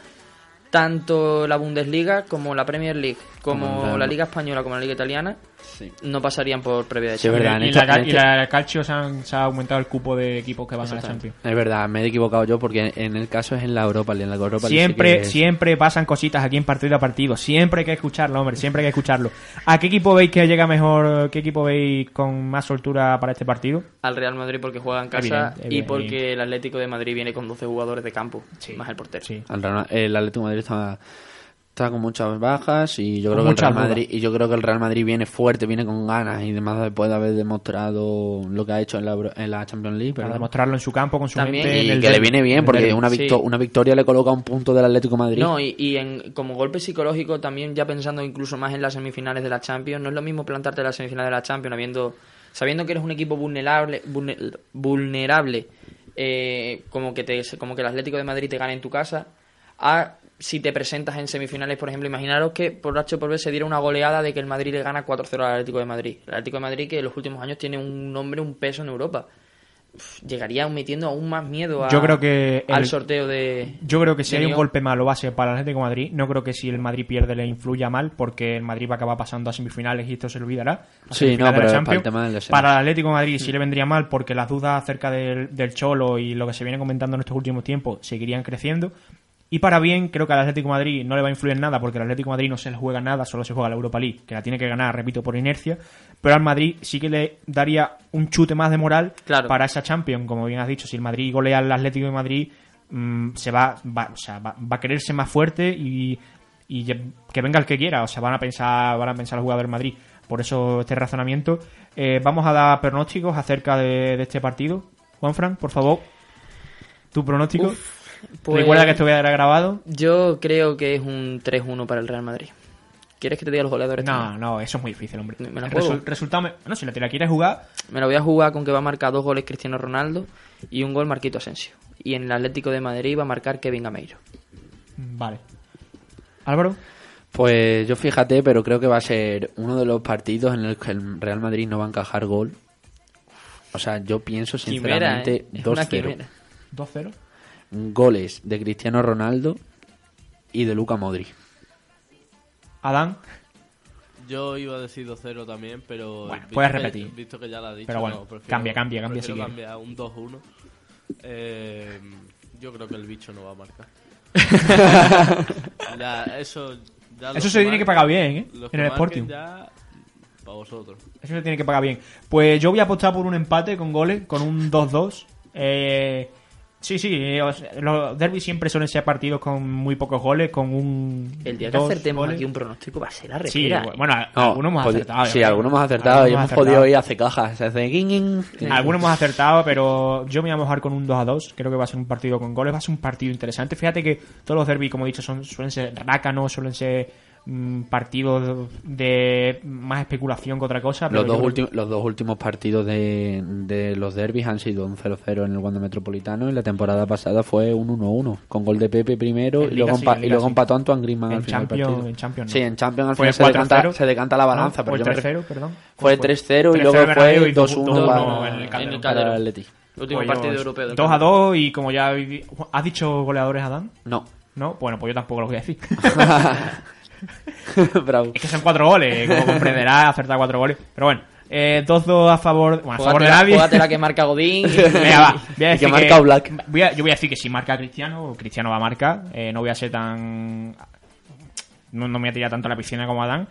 tanto la Bundesliga como la Premier League, como la Liga Española, como la Liga Italiana, Sí. no pasarían por previa de Sí, verdad. en y, la, en y la Calcio se, han- se ha aumentado el cupo de equipos que van a la Champions. Es verdad, me he equivocado yo porque en el caso es en la Europa League. En la Europa sí Siempre, siempre pasan cositas aquí en partido a partido. Siempre hay que escucharlo, hombre. Siempre hay que escucharlo. ¿A qué equipo veis que llega mejor? ¿Qué equipo veis con más soltura para este partido? Al Real Madrid porque juega en casa Evidente, y porque el Atlético de Madrid viene con 12 jugadores de campo, Sí. más el portero. Sí. Al Real- el Atlético de Madrid está, está con muchas bajas y yo Con creo que el Real Madrid dudas. y yo creo que el Real Madrid viene fuerte, viene con ganas y demás después de haber demostrado lo que ha hecho en la, en la Champions League. Para perdón. demostrarlo en su campo con su También, gente. y en el que le viene En bien porque una, victo- Sí. una victoria le coloca un punto del Atlético de Madrid. No, y, y en, como golpe psicológico también ya pensando incluso más en las semifinales de la Champions, no es lo mismo plantarte en las semifinales de la Champions habiendo, sabiendo que eres un equipo vulnerable, vulne- vulnerable eh, como, que te, como que el Atlético de Madrid te gane en tu casa, a si te presentas en semifinales, por ejemplo, imaginaros que por H por B se diera una goleada de que el Madrid le gana 4-0 al Atlético de Madrid. El Atlético de Madrid que en los últimos años tiene un nombre, un peso en Europa. Uf, llegaría metiendo aún más miedo a- Yo creo que al el- sorteo de... Yo creo que si hay un golpe malo va a ser para el Atlético de Madrid. No creo que si el Madrid pierde le influya mal, porque el Madrid va a acabar pasando a semifinales y esto se olvidará. Sí, no, pero para el tema. Para el Atlético de Madrid sí le vendría mal, porque las dudas acerca del, del Cholo y lo que se viene comentando en estos últimos tiempos seguirían creciendo. Y para bien, creo que al Atlético de Madrid no le va a influir en nada, porque el Atlético de Madrid no se le juega nada, solo se juega la Europa League, que la tiene que ganar, repito, por inercia. Pero al Madrid sí que le daría un chute más de moral Claro. para esa Champions, como bien has dicho. Si el Madrid golea al Atlético de Madrid, mm, se va, va, o sea, va, va a quererse más fuerte y, que venga el que quiera. O sea, van a pensar, van a pensar los jugadores del Madrid. Por eso este razonamiento. Eh, vamos a dar pronósticos acerca de, de este partido. Juanfran, por favor. Tu pronóstico. Pues- Recuerda que esto quedará grabado. Yo creo que es un 3-1 para el Real Madrid. ¿Quieres que te diga los goleadores? No, también? no, eso es muy difícil, hombre. Me la juego. resu- resultado, me- no, si la, te la quieres jugar, Me lo voy a jugar con que va a marcar dos goles Cristiano Ronaldo y un gol Marquito Asensio. Y en el Atlético de Madrid va a marcar Kevin Gameiro. vale. Álvaro, Pues yo fíjate, pero creo que va a ser uno de los partidos en el que el Real Madrid no va a encajar gol. O sea, yo pienso sinceramente ¿eh? Es una 2-0. quimera. 2-0. Goles de Cristiano Ronaldo y de Luca Modri. Adán. Yo iba a decir 2-0 también, pero. Bueno, puedes que- repetir. visto que ya lo ha dicho. Pero bueno, no, prefiero- cambia, cambia, cambia si cambiar un 2-1. Eh, yo creo que el bicho no va a marcar. ya, eso. Ya Eso se tiene que pagar bien, ¿eh? En el Sporting. Ya, para vosotros. Eso se tiene que pagar bien. Pues yo voy a apostar por un empate con goles, con un 2-2. Eh, sí, sí, eh, los derbis siempre suelen ser partidos con muy pocos goles, con un. El día que acertemos goles. aquí un pronóstico va a ser la Sí, repera. ¿eh? bueno, No, algunos hemos acertado. Sí, yo algunos hemos acertado y hemos acertado. podido ir hace cajas. Se hace guin, guin. Algunos hemos acertado, pero yo me voy a mojar con un 2 a 2. Creo que va a ser un partido con goles, va a ser un partido interesante. Fíjate que todos los derbis, como he dicho, son, suelen ser rácanos, suelen ser mm, partidos de más especulación que otra cosa. pero Los dos, creo- últimos, los dos últimos partidos de, de los derbis han sido un 0-0 en el Wanda Metropolitano y la temporada pasada fue un 1-1 con gol de Pepe primero En y luego, sí, y luego empató Antoine Griezmann En al final del Champions- partido. en Champions no. Sí, en Champions al Fue final se decanta, 4-0. se decanta la balanza. No, pero me 3-0, ref- perdón. Fue ¿Cómo 3-0 y 3-0 luego fue y dos- 2-1 dos- para, el. Atleti. Último Pues partido yo- europeo. del 2 a Calderón. 2 y como ya ¿Has dicho goleadores, Adán? No. No, bueno, pues yo tampoco lo voy a decir. Bravo. es que son cuatro goles, como comprenderás, acertar cuatro goles. Pero bueno, eh, 2-2 a favor, bueno, a favor de nadie. júgatela que marca Godín. y- Venga, va. Voy a Y que decir marca voy a- yo voy a decir que si marca Cristiano, Cristiano va a marcar. Eh, no voy a ser tan. No, no me voy a tirar tanto a la piscina como Adán.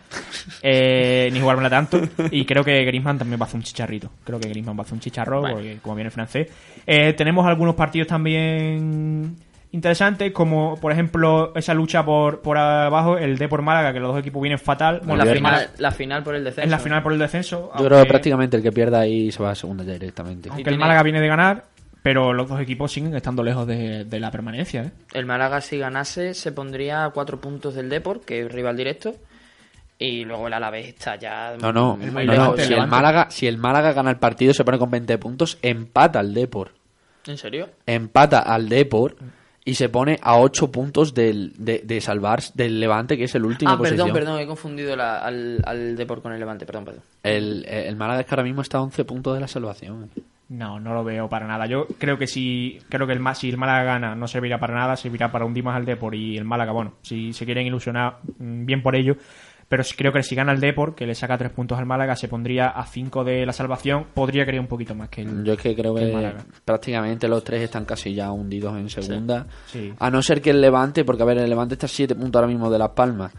Eh, ni jugármela tanto. Y creo que Griezmann también va a hacer un chicharrito. Creo que Griezmann va a hacer un chicharro, porque como viene el francés. Eh, tenemos algunos partidos también interesantes, como por ejemplo esa lucha por, por abajo, el D por Málaga, que los dos equipos vienen fatal. Bueno, la, final, la final por el descenso. es la final por el descenso. Yo creo que prácticamente el que pierda ahí se va a segunda ya directamente. aunque el Málaga viene de ganar, pero los dos equipos siguen estando lejos de, de la permanencia. ¿eh? El Málaga, si ganase, se pondría a cuatro puntos del Deport, que es rival directo. Y luego el Alavés está ya. No, no, muy no, no, Si, el. Málaga, si el Málaga gana el partido se pone con 20 puntos, empata al Depor. ¿En serio? Empata al Depor y se pone a 8 puntos del, de, de salvar del Levante, que es el último Ah, posición. perdón, perdón, he confundido la- al, al Deport con el Levante, perdón, perdón. El, el Málaga es que ahora mismo está a 11 puntos de la salvación. No, no lo veo para nada. Yo creo que si creo que el si el Málaga gana no servirá para nada, servirá para hundir más al Depor y el Málaga, bueno, si se quieren ilusionar, mm, bien por ello. Pero creo que si gana el Depor, que le saca tres puntos al Málaga, se pondría a cinco de la salvación. Podría querer un poquito más que el. Yo es que creo que Málaga. prácticamente los tres están casi ya hundidos en segunda. Sí. A no ser que el Levante, porque a ver, el Levante está a 7 puntos ahora mismo de Las Palmas.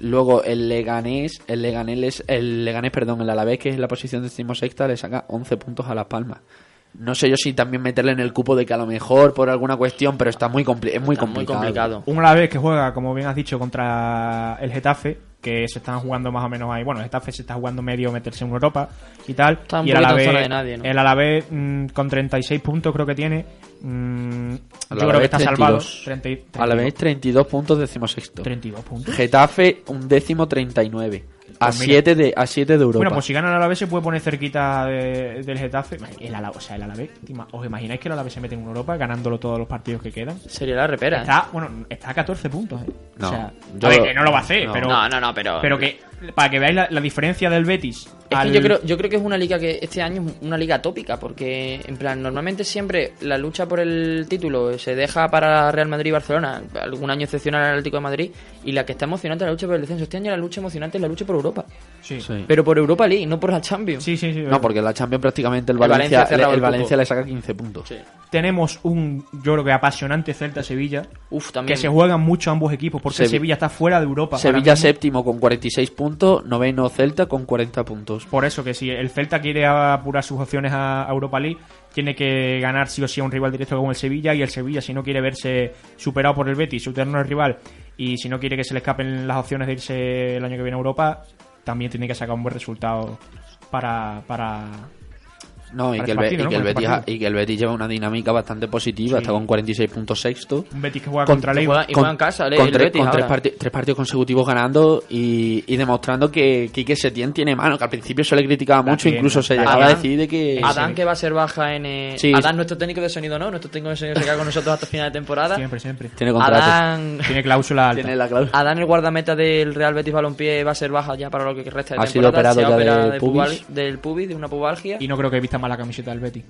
Luego el Leganés, el Leganés, el Leganés, perdón, el Alavés, que es la posición decimosexta, le saca 11 puntos a Las Palmas. No sé yo si también meterle en el cupo de que a lo mejor por alguna cuestión, pero está muy, compli- es muy Está muy complicado. complicado. Un Alavés que juega, como bien has dicho, contra el Getafe, que se están jugando más o menos ahí. Bueno, el Getafe se está jugando medio meterse en Europa y tal. Está un y el Alavés, zona de nadie, ¿no? el Alavés mm, con 36 puntos creo que tiene. mm, yo creo que está salvado. 32. 30 y- Alavés 32 puntos decimosexto. 32 puntos. Getafe un décimo 39. A Pues mira. 7 de, a siete de Europa. Bueno, pues si gana el Alavés se puede poner cerquita de- del Getafe. El Alavés, o sea, el Alavés, ¿os imagináis que el Alavés se mete en Europa ganándolo todos los partidos que quedan? Sería la repera. ¿eh? Está, bueno, está a 14 puntos, ¿eh? No, o sea, yo- a ver, que no lo va a hacer, no. pero, No, no, no, pero. pero que para que veáis la, la diferencia del Betis. Al- yo creo, yo creo que es una liga que este año es una liga tópica, porque en plan, normalmente siempre la lucha por el título se deja para Real Madrid y Barcelona, algún año excepcional al Atlético de Madrid, y la que está emocionante es la lucha por el descenso. Este año la lucha emocionante es la lucha por Europa. Sí, Sí. Pero por Europa League, no por la Champions. sí, sí. sí, No, porque la Champions prácticamente el El Valencia el. Valencia le saca 15 puntos. Sí. Tenemos un, yo creo que apasionante Celta-Sevilla, Uf, también. que se juegan mucho ambos equipos, porque Sevi- Sevilla está fuera de Europa. Sevilla séptimo con 46 puntos, noveno Celta con 40 puntos. Por eso que si el Celta quiere apurar sus opciones a a Europa League, tiene que ganar sí o sí a un rival directo como el Sevilla y el Sevilla si no quiere verse superado por el Betis, su eterno rival, y si no quiere que se le escapen las opciones de irse el año que viene a Europa, también tiene que sacar un buen resultado para, para No, y que, el, Be- partido, y, ¿no? que el Para Betis, y que el Betis lleva una dinámica bastante positiva, Sí. está con 46 puntos sexto. un Betis que juega Con- contra el Y Eibar. juega en casa, el, con el tres, Betis con tres, partidos consecutivos ganando y, y demostrando que Quique Setién tiene mano, que al principio se le criticaba La mucho, tiene, incluso se llegaba a decir de que... Adán que va a ser baja en... eh, Sí. Adán, nuestro técnico de sonido no, nuestro técnico de sonido se queda con nosotros hasta final de temporada. Siempre, siempre. Tiene contratos. Adán, Tiene cláusula alta. Tiene la cláusula. Adán, el guardameta del Real Betis Balompié, va a ser baja ya para lo que resta de Ha sido temporada. operado Se ya del de pubis. del pubis, de una pubalgia. Y no creo que vista mal la camiseta del Betis.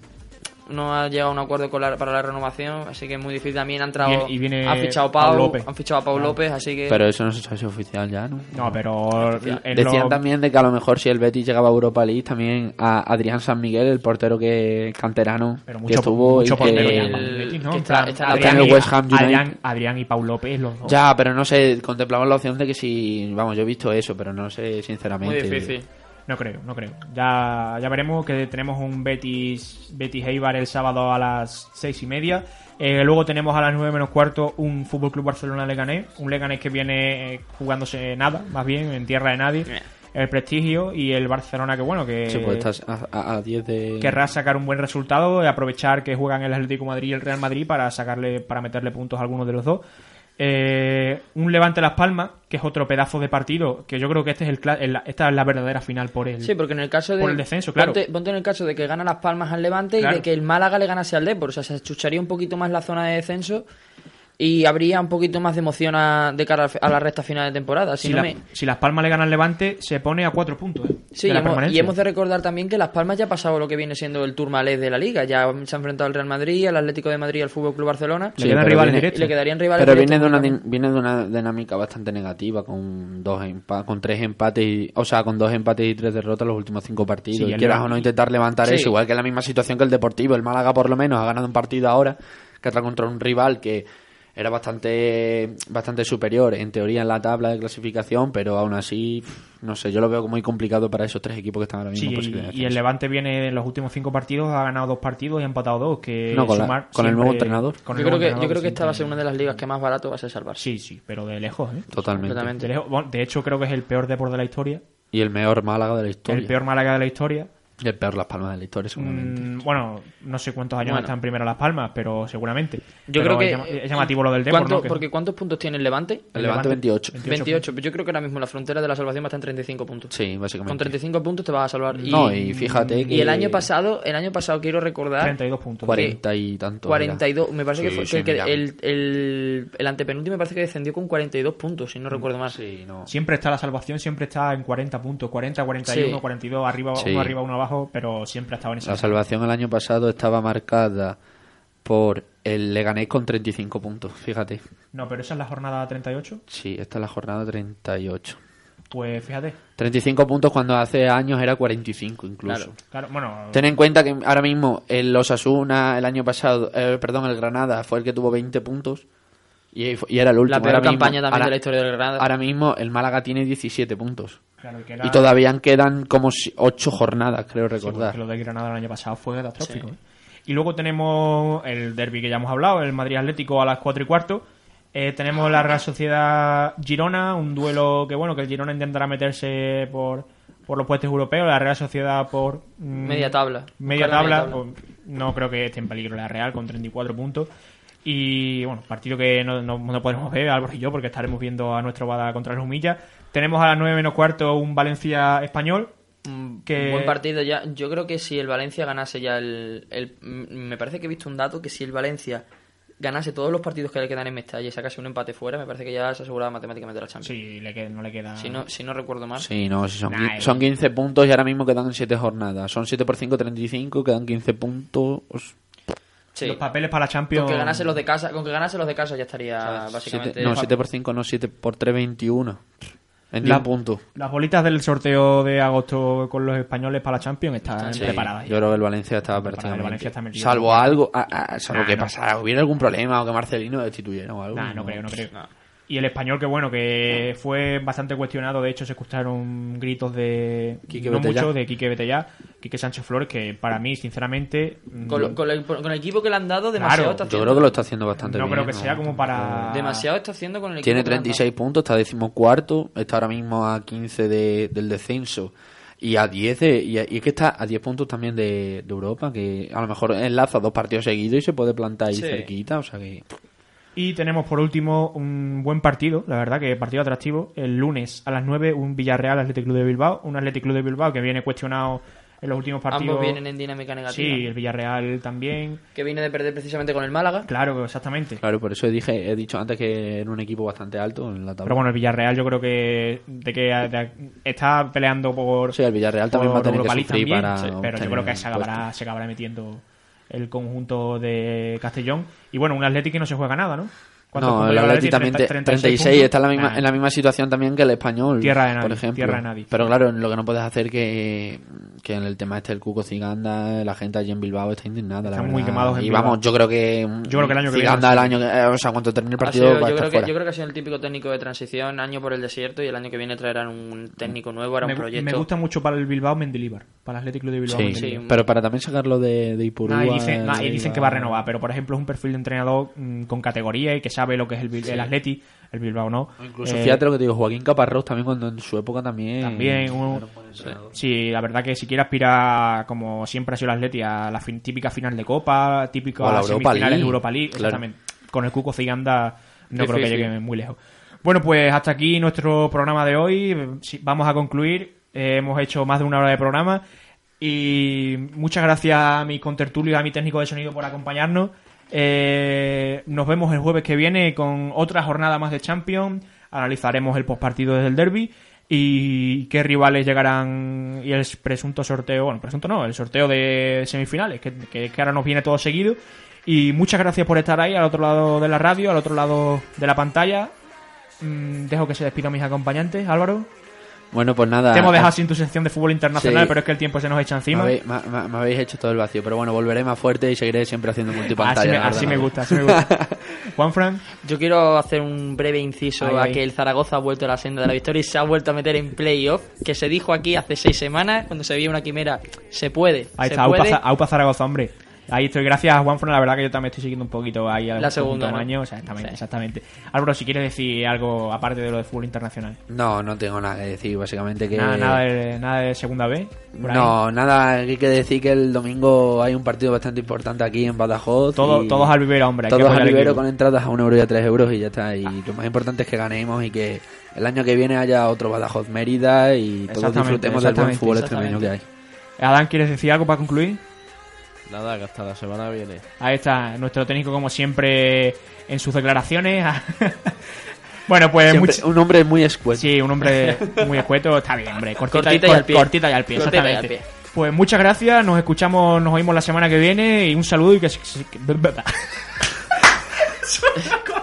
no ha llegado a un acuerdo con la- para la renovación, así que es muy difícil. También ha entrado, y viene ha fichado Pau Pau, López. han fichado a Pau Claro. López, así que Pero eso no se sabe si es oficial ya, ¿no? No, pero Decían lo- también de que a lo mejor si el Betis llegaba a Europa League, también a Adrián San Miguel, el portero que canterano, pero que mucho, estuvo mucho y que- ya, el- el que está- está Adrián y- West Ham United. Adrián, Adrián y Pau López, los dos. Ya, pero no sé, contemplamos la opción de que si, vamos, yo he visto eso, pero no sé sinceramente. muy difícil. No creo, no creo. Ya, ya veremos que tenemos un Betis, Betis Eibar el sábado a las seis y media. Eh, luego tenemos a las nueve menos cuarto un Fútbol Club Barcelona Leganés. Un Leganés que viene eh, jugándose nada, más bien, en tierra de nadie. El prestigio y el Barcelona que bueno, que Sí, pues estás a- a a 10 de... querrá sacar un buen resultado y aprovechar que juegan el Atlético Madrid y el Real Madrid para sacarle, para meterle puntos a alguno de los dos. Eh, un Levante Las Palmas, que es otro pedazo de partido, que yo creo que este es el, el- esta es la verdadera final por el, Sí, porque en el caso de. por el descenso, claro. Ponte, ponte en el caso de que gana Las Palmas al Levante Claro. y de que el Málaga le ganase al Depor. O sea, se achucharía un poquito más la zona de descenso y habría un poquito más de emoción a- de cara a la recta final de temporada. Si Si, no la- me- si Las Palmas le ganan al Levante, se pone a cuatro puntos. ¿eh? Sí, y hemos, y permanencia. hemos de recordar también que Las Palmas ya ha pasado lo que viene siendo el Tourmalet de la Liga. Ya se ha enfrentado al Real Madrid, al Atlético de Madrid y al Fútbol Club Barcelona. Le Sí, quedan pero rivales viene- directos. le quedarían rivales. Pero viene de, una, viene de una dinámica bastante negativa, con dos empa- con tres empates, y, o sea, con dos empates y tres derrotas los últimos cinco partidos. Sí, y el quieras o no intentar levantar Sí. eso, igual que en la misma situación que el Deportivo. El Málaga, por lo menos, ha ganado un partido ahora, que entra contra un rival que era bastante bastante superior en teoría en la tabla de clasificación, pero aún así, no sé, yo lo veo muy complicado para esos tres equipos que están ahora mismo. Sí, y, y el. Levante viene en los últimos cinco partidos, ha ganado dos partidos y ha empatado dos. Que No, con la- con el nuevo entrenador. con Yo el creo nuevo que, yo creo que esta va a ser una de las ligas que más barato va a ser salvarse. Sí, sí, pero de lejos, ¿eh? Totalmente. completamente. De, lejos. Bueno, de hecho, creo que es el peor deporte de la historia. Y el mejor Málaga de la historia. El peor Málaga de la historia. El peor Las Palmas de la historia, seguramente. Mm, bueno, no sé cuántos años Bueno. están primero Las Palmas, pero seguramente. Yo Pero creo que. Es, llama- es llamativo lo del Depor, ¿Cuánto- ¿no? Que- Porque ¿cuántos puntos tiene el Levante? el Levante 28. 28. Yo creo que ahora mismo la frontera de la salvación va a estar en 35 puntos. Sí, básicamente. Con 35 puntos te vas a salvar. Y, No, y fíjate que... y el año pasado, el año pasado quiero recordar 32 puntos. 40 y tanto. 42, me parece Sí, que fue sí, que- el, el, el antepenúltimo me parece que descendió con 42 puntos, si no recuerdo mal. Sí, no. Siempre está la salvación, siempre está en 40 puntos. 40, 41, Sí. 42, arriba, Sí. uno arriba, uno abajo, pero siempre ha estado en esa. La salvación el año pasado estaba marcada por el Leganés con 35 puntos, fíjate. No, pero esa es la jornada 38. Sí, esta es la jornada 38. Pues fíjate. 35 puntos cuando hace años era 45 incluso. Claro. Claro, bueno, Ten en cuenta que ahora mismo el Osasuna el año pasado, eh, perdón, el Granada fue el que tuvo 20 puntos y, y era el último. La peor Ahora mismo- campaña también ahora- de la historia del Granada. Ahora mismo el Málaga tiene 17 puntos. claro, que era- Y todavía quedan como 8 jornadas, creo Sí, recordar. porque lo de Granada el año pasado fue catastrófico. ¿eh? Y luego tenemos el derby que ya hemos hablado, el Madrid Atlético a las 4 y cuarto. Eh, tenemos la Real Sociedad Girona, un duelo que bueno, que el Girona intentará meterse por, por los puestos europeos, la Real Sociedad por mm, Media tabla, media tabla. pues, no creo que esté en peligro la Real con 34 puntos. Y bueno, partido que no, no, no podremos ver, Álvaro y yo, porque estaremos viendo a nuestro Bada contra el Humilla. Tenemos a las 9 menos cuarto un Valencia español. Un que- buen partido ya. Yo creo que si el Valencia ganase ya el, el- Me parece que he visto un dato que si el Valencia ganase todos los partidos que le quedan en Mestalla y sacase un empate fuera, me parece que ya se aseguraba matemáticamente la Champions. Sí, le queda- no le queda. Si, no, si no recuerdo mal. Sí, no, si son, Nah, eh. son 15 puntos y ahora mismo quedan 7 jornadas. Son 7 por 5, 35, quedan 15 puntos. Sí. Los papeles para la Champions. Con que ganase los de casa, con que ganase los de casa ya estaría básicamente. Siete- no, 7 por 5, no, 7 por 3, 21. En La- 10 puntos. Las bolitas del sorteo de agosto con los españoles para la Champions están Sí, preparadas. yo creo que el Valencia estaba prácticamente. Valencia está salvo algo, ah, ah, salvo Nah, que no. pasara, hubiera algún problema o que Marcelino destituyera o algo. Nah, no creo, no creo. Y el español, que bueno, que fue bastante cuestionado. De hecho, se escucharon gritos de. Quique no Betellá. mucho, de Quique Betellá, Quique Sánchez Flores, que para mí, sinceramente. Con, lo- mm, con el, con el equipo que le han dado, demasiado Claro, está Yo haciendo. creo que lo está haciendo bastante no bien. creo que sea como para. Demasiado está haciendo con el equipo. Tiene han dado. 36 puntos, está decimocuarto, está ahora mismo a 15 de- del descenso y a 10 de- y, a- y es que está a 10 puntos también de, de Europa, que a lo mejor enlaza dos partidos seguidos y se puede plantar ahí Sí. cerquita, o sea que Y tenemos por último un buen partido, la verdad que partido atractivo. El lunes a las 9, un Villarreal Athletic Club de Bilbao. Un Athletic Club de Bilbao que viene cuestionado en los últimos partidos. Ambos vienen en dinámica negativa. Sí, el Villarreal también. Que viene de perder precisamente con el Málaga. Claro, exactamente. claro, por eso dije, he dicho antes que era un equipo bastante alto en la tabla. Pero bueno, el Villarreal yo creo que, de que de- está peleando por, Sí, el Villarreal también va a tener que sufrir también, para pero yo creo que se acabará, se acabará metiendo el conjunto de Castellón. Y bueno, un Atlético que no se juega nada, ¿no? ¿Cuántos No, el Atleti también te- 30, 36, está en la, misma, Nah. en la misma situación también que el español. Tierra de nadie, por ejemplo. tierra de nadie. Pero claro, lo que no puedes hacer que, que en el tema este del Cuco Ciganda, la gente allí en Bilbao está indignada. la Están muy verdad. quemados en Y Bilbao. vamos, yo creo que. Yo creo que el año que viene Ciganda va a el año que. eh, o sea, cuando termine el partido sido- va a yo, estar creo que, fuera. yo creo que ha sido el típico técnico de transición, año por el desierto, y el año que viene traerán un técnico nuevo, hará un proyecto. me gusta mucho para el Bilbao Mendilibar, para el Atlético de Bilbao Sí, sí. pero para también sacarlo de, de Ipurúa. Nah, y dicen, nah, y dicen que va a renovar, pero por ejemplo es un perfil de entrenador mm, con categoría y que sabe lo que es el, el Atleti, el Bilbao no. Incluso Eh, fíjate lo que te digo, Joaquín Caparrós también cuando en su época también. También un- Sí, la verdad que si quiere aspirar, como siempre ha sido el Atleti, a la fin- típica final de Copa, típica O a la Europa semifinales de League. Europa League, Claro. exactamente. Con el Cuco Ciganda no creo que llegue muy lejos. Bueno, pues hasta aquí nuestro programa de hoy. Vamos a concluir. Eh, hemos hecho más de una hora de programa. Y muchas gracias a mi contertulio y a mi técnico de sonido por acompañarnos. Eh, nos vemos el jueves que viene con otra jornada más de Champions. Analizaremos el postpartido desde el derby y qué rivales llegarán y el presunto sorteo, bueno, presunto no, el sorteo de semifinales, que, ahora nos viene todo seguido. Y muchas gracias por estar ahí al otro lado de la radio, al otro lado de la pantalla. Mm, dejo que se despidan mis acompañantes, Álvaro. Bueno, pues nada. Te hemos dejado sin tu sección de fútbol internacional, Sí. pero es que el tiempo se nos echa Me encima. habéis, me- me- me habéis hecho todo el vacío, pero bueno, volveré más fuerte y seguiré siempre haciendo multipantalla. Así me, así me gusta, así me gusta. Juan Fran, Yo quiero hacer un breve inciso Ahí, a ahí. que el Zaragoza ha vuelto a la senda de la victoria y se ha vuelto a meter en playoff, que se dijo aquí hace seis semanas, cuando se veía una quimera, se puede, ahí se está, Aupa, puede. Za- Aupa Zaragoza, hombre. Ahí estoy, gracias a Juan Fran, la verdad que yo también estoy siguiendo un poquito ahí al La conjunto segunda, ¿no? Exactamente, Sí. exactamente. Álvaro, si quieres decir algo aparte de lo de fútbol internacional. No, no tengo nada que decir, básicamente que... Nada, nada, de, nada de segunda B. por ahí. No, nada, hay que decir que el domingo hay un partido bastante importante aquí en Badajoz. Todo- y todos al vivero, hombre, Todos al vivero con entradas a un euro y a tres euros y ya está. Y lo más importante es que ganemos y que el año que viene haya otro Badajoz Mérida y todos disfrutemos del buen fútbol extremeño que hay. Adán, ¿quieres decir algo para concluir? Nada, que hasta la semana viene. Ahí está, nuestro técnico como siempre en sus declaraciones. bueno, pues Siempre much- un hombre muy escueto. Sí, un hombre muy escueto, está bien, hombre. Cortita, Cortita y al pie. cortita y al pie, Cortita y al exactamente. pie. Pues muchas gracias, nos escuchamos, nos oímos la semana que viene y un saludo y que... se- que-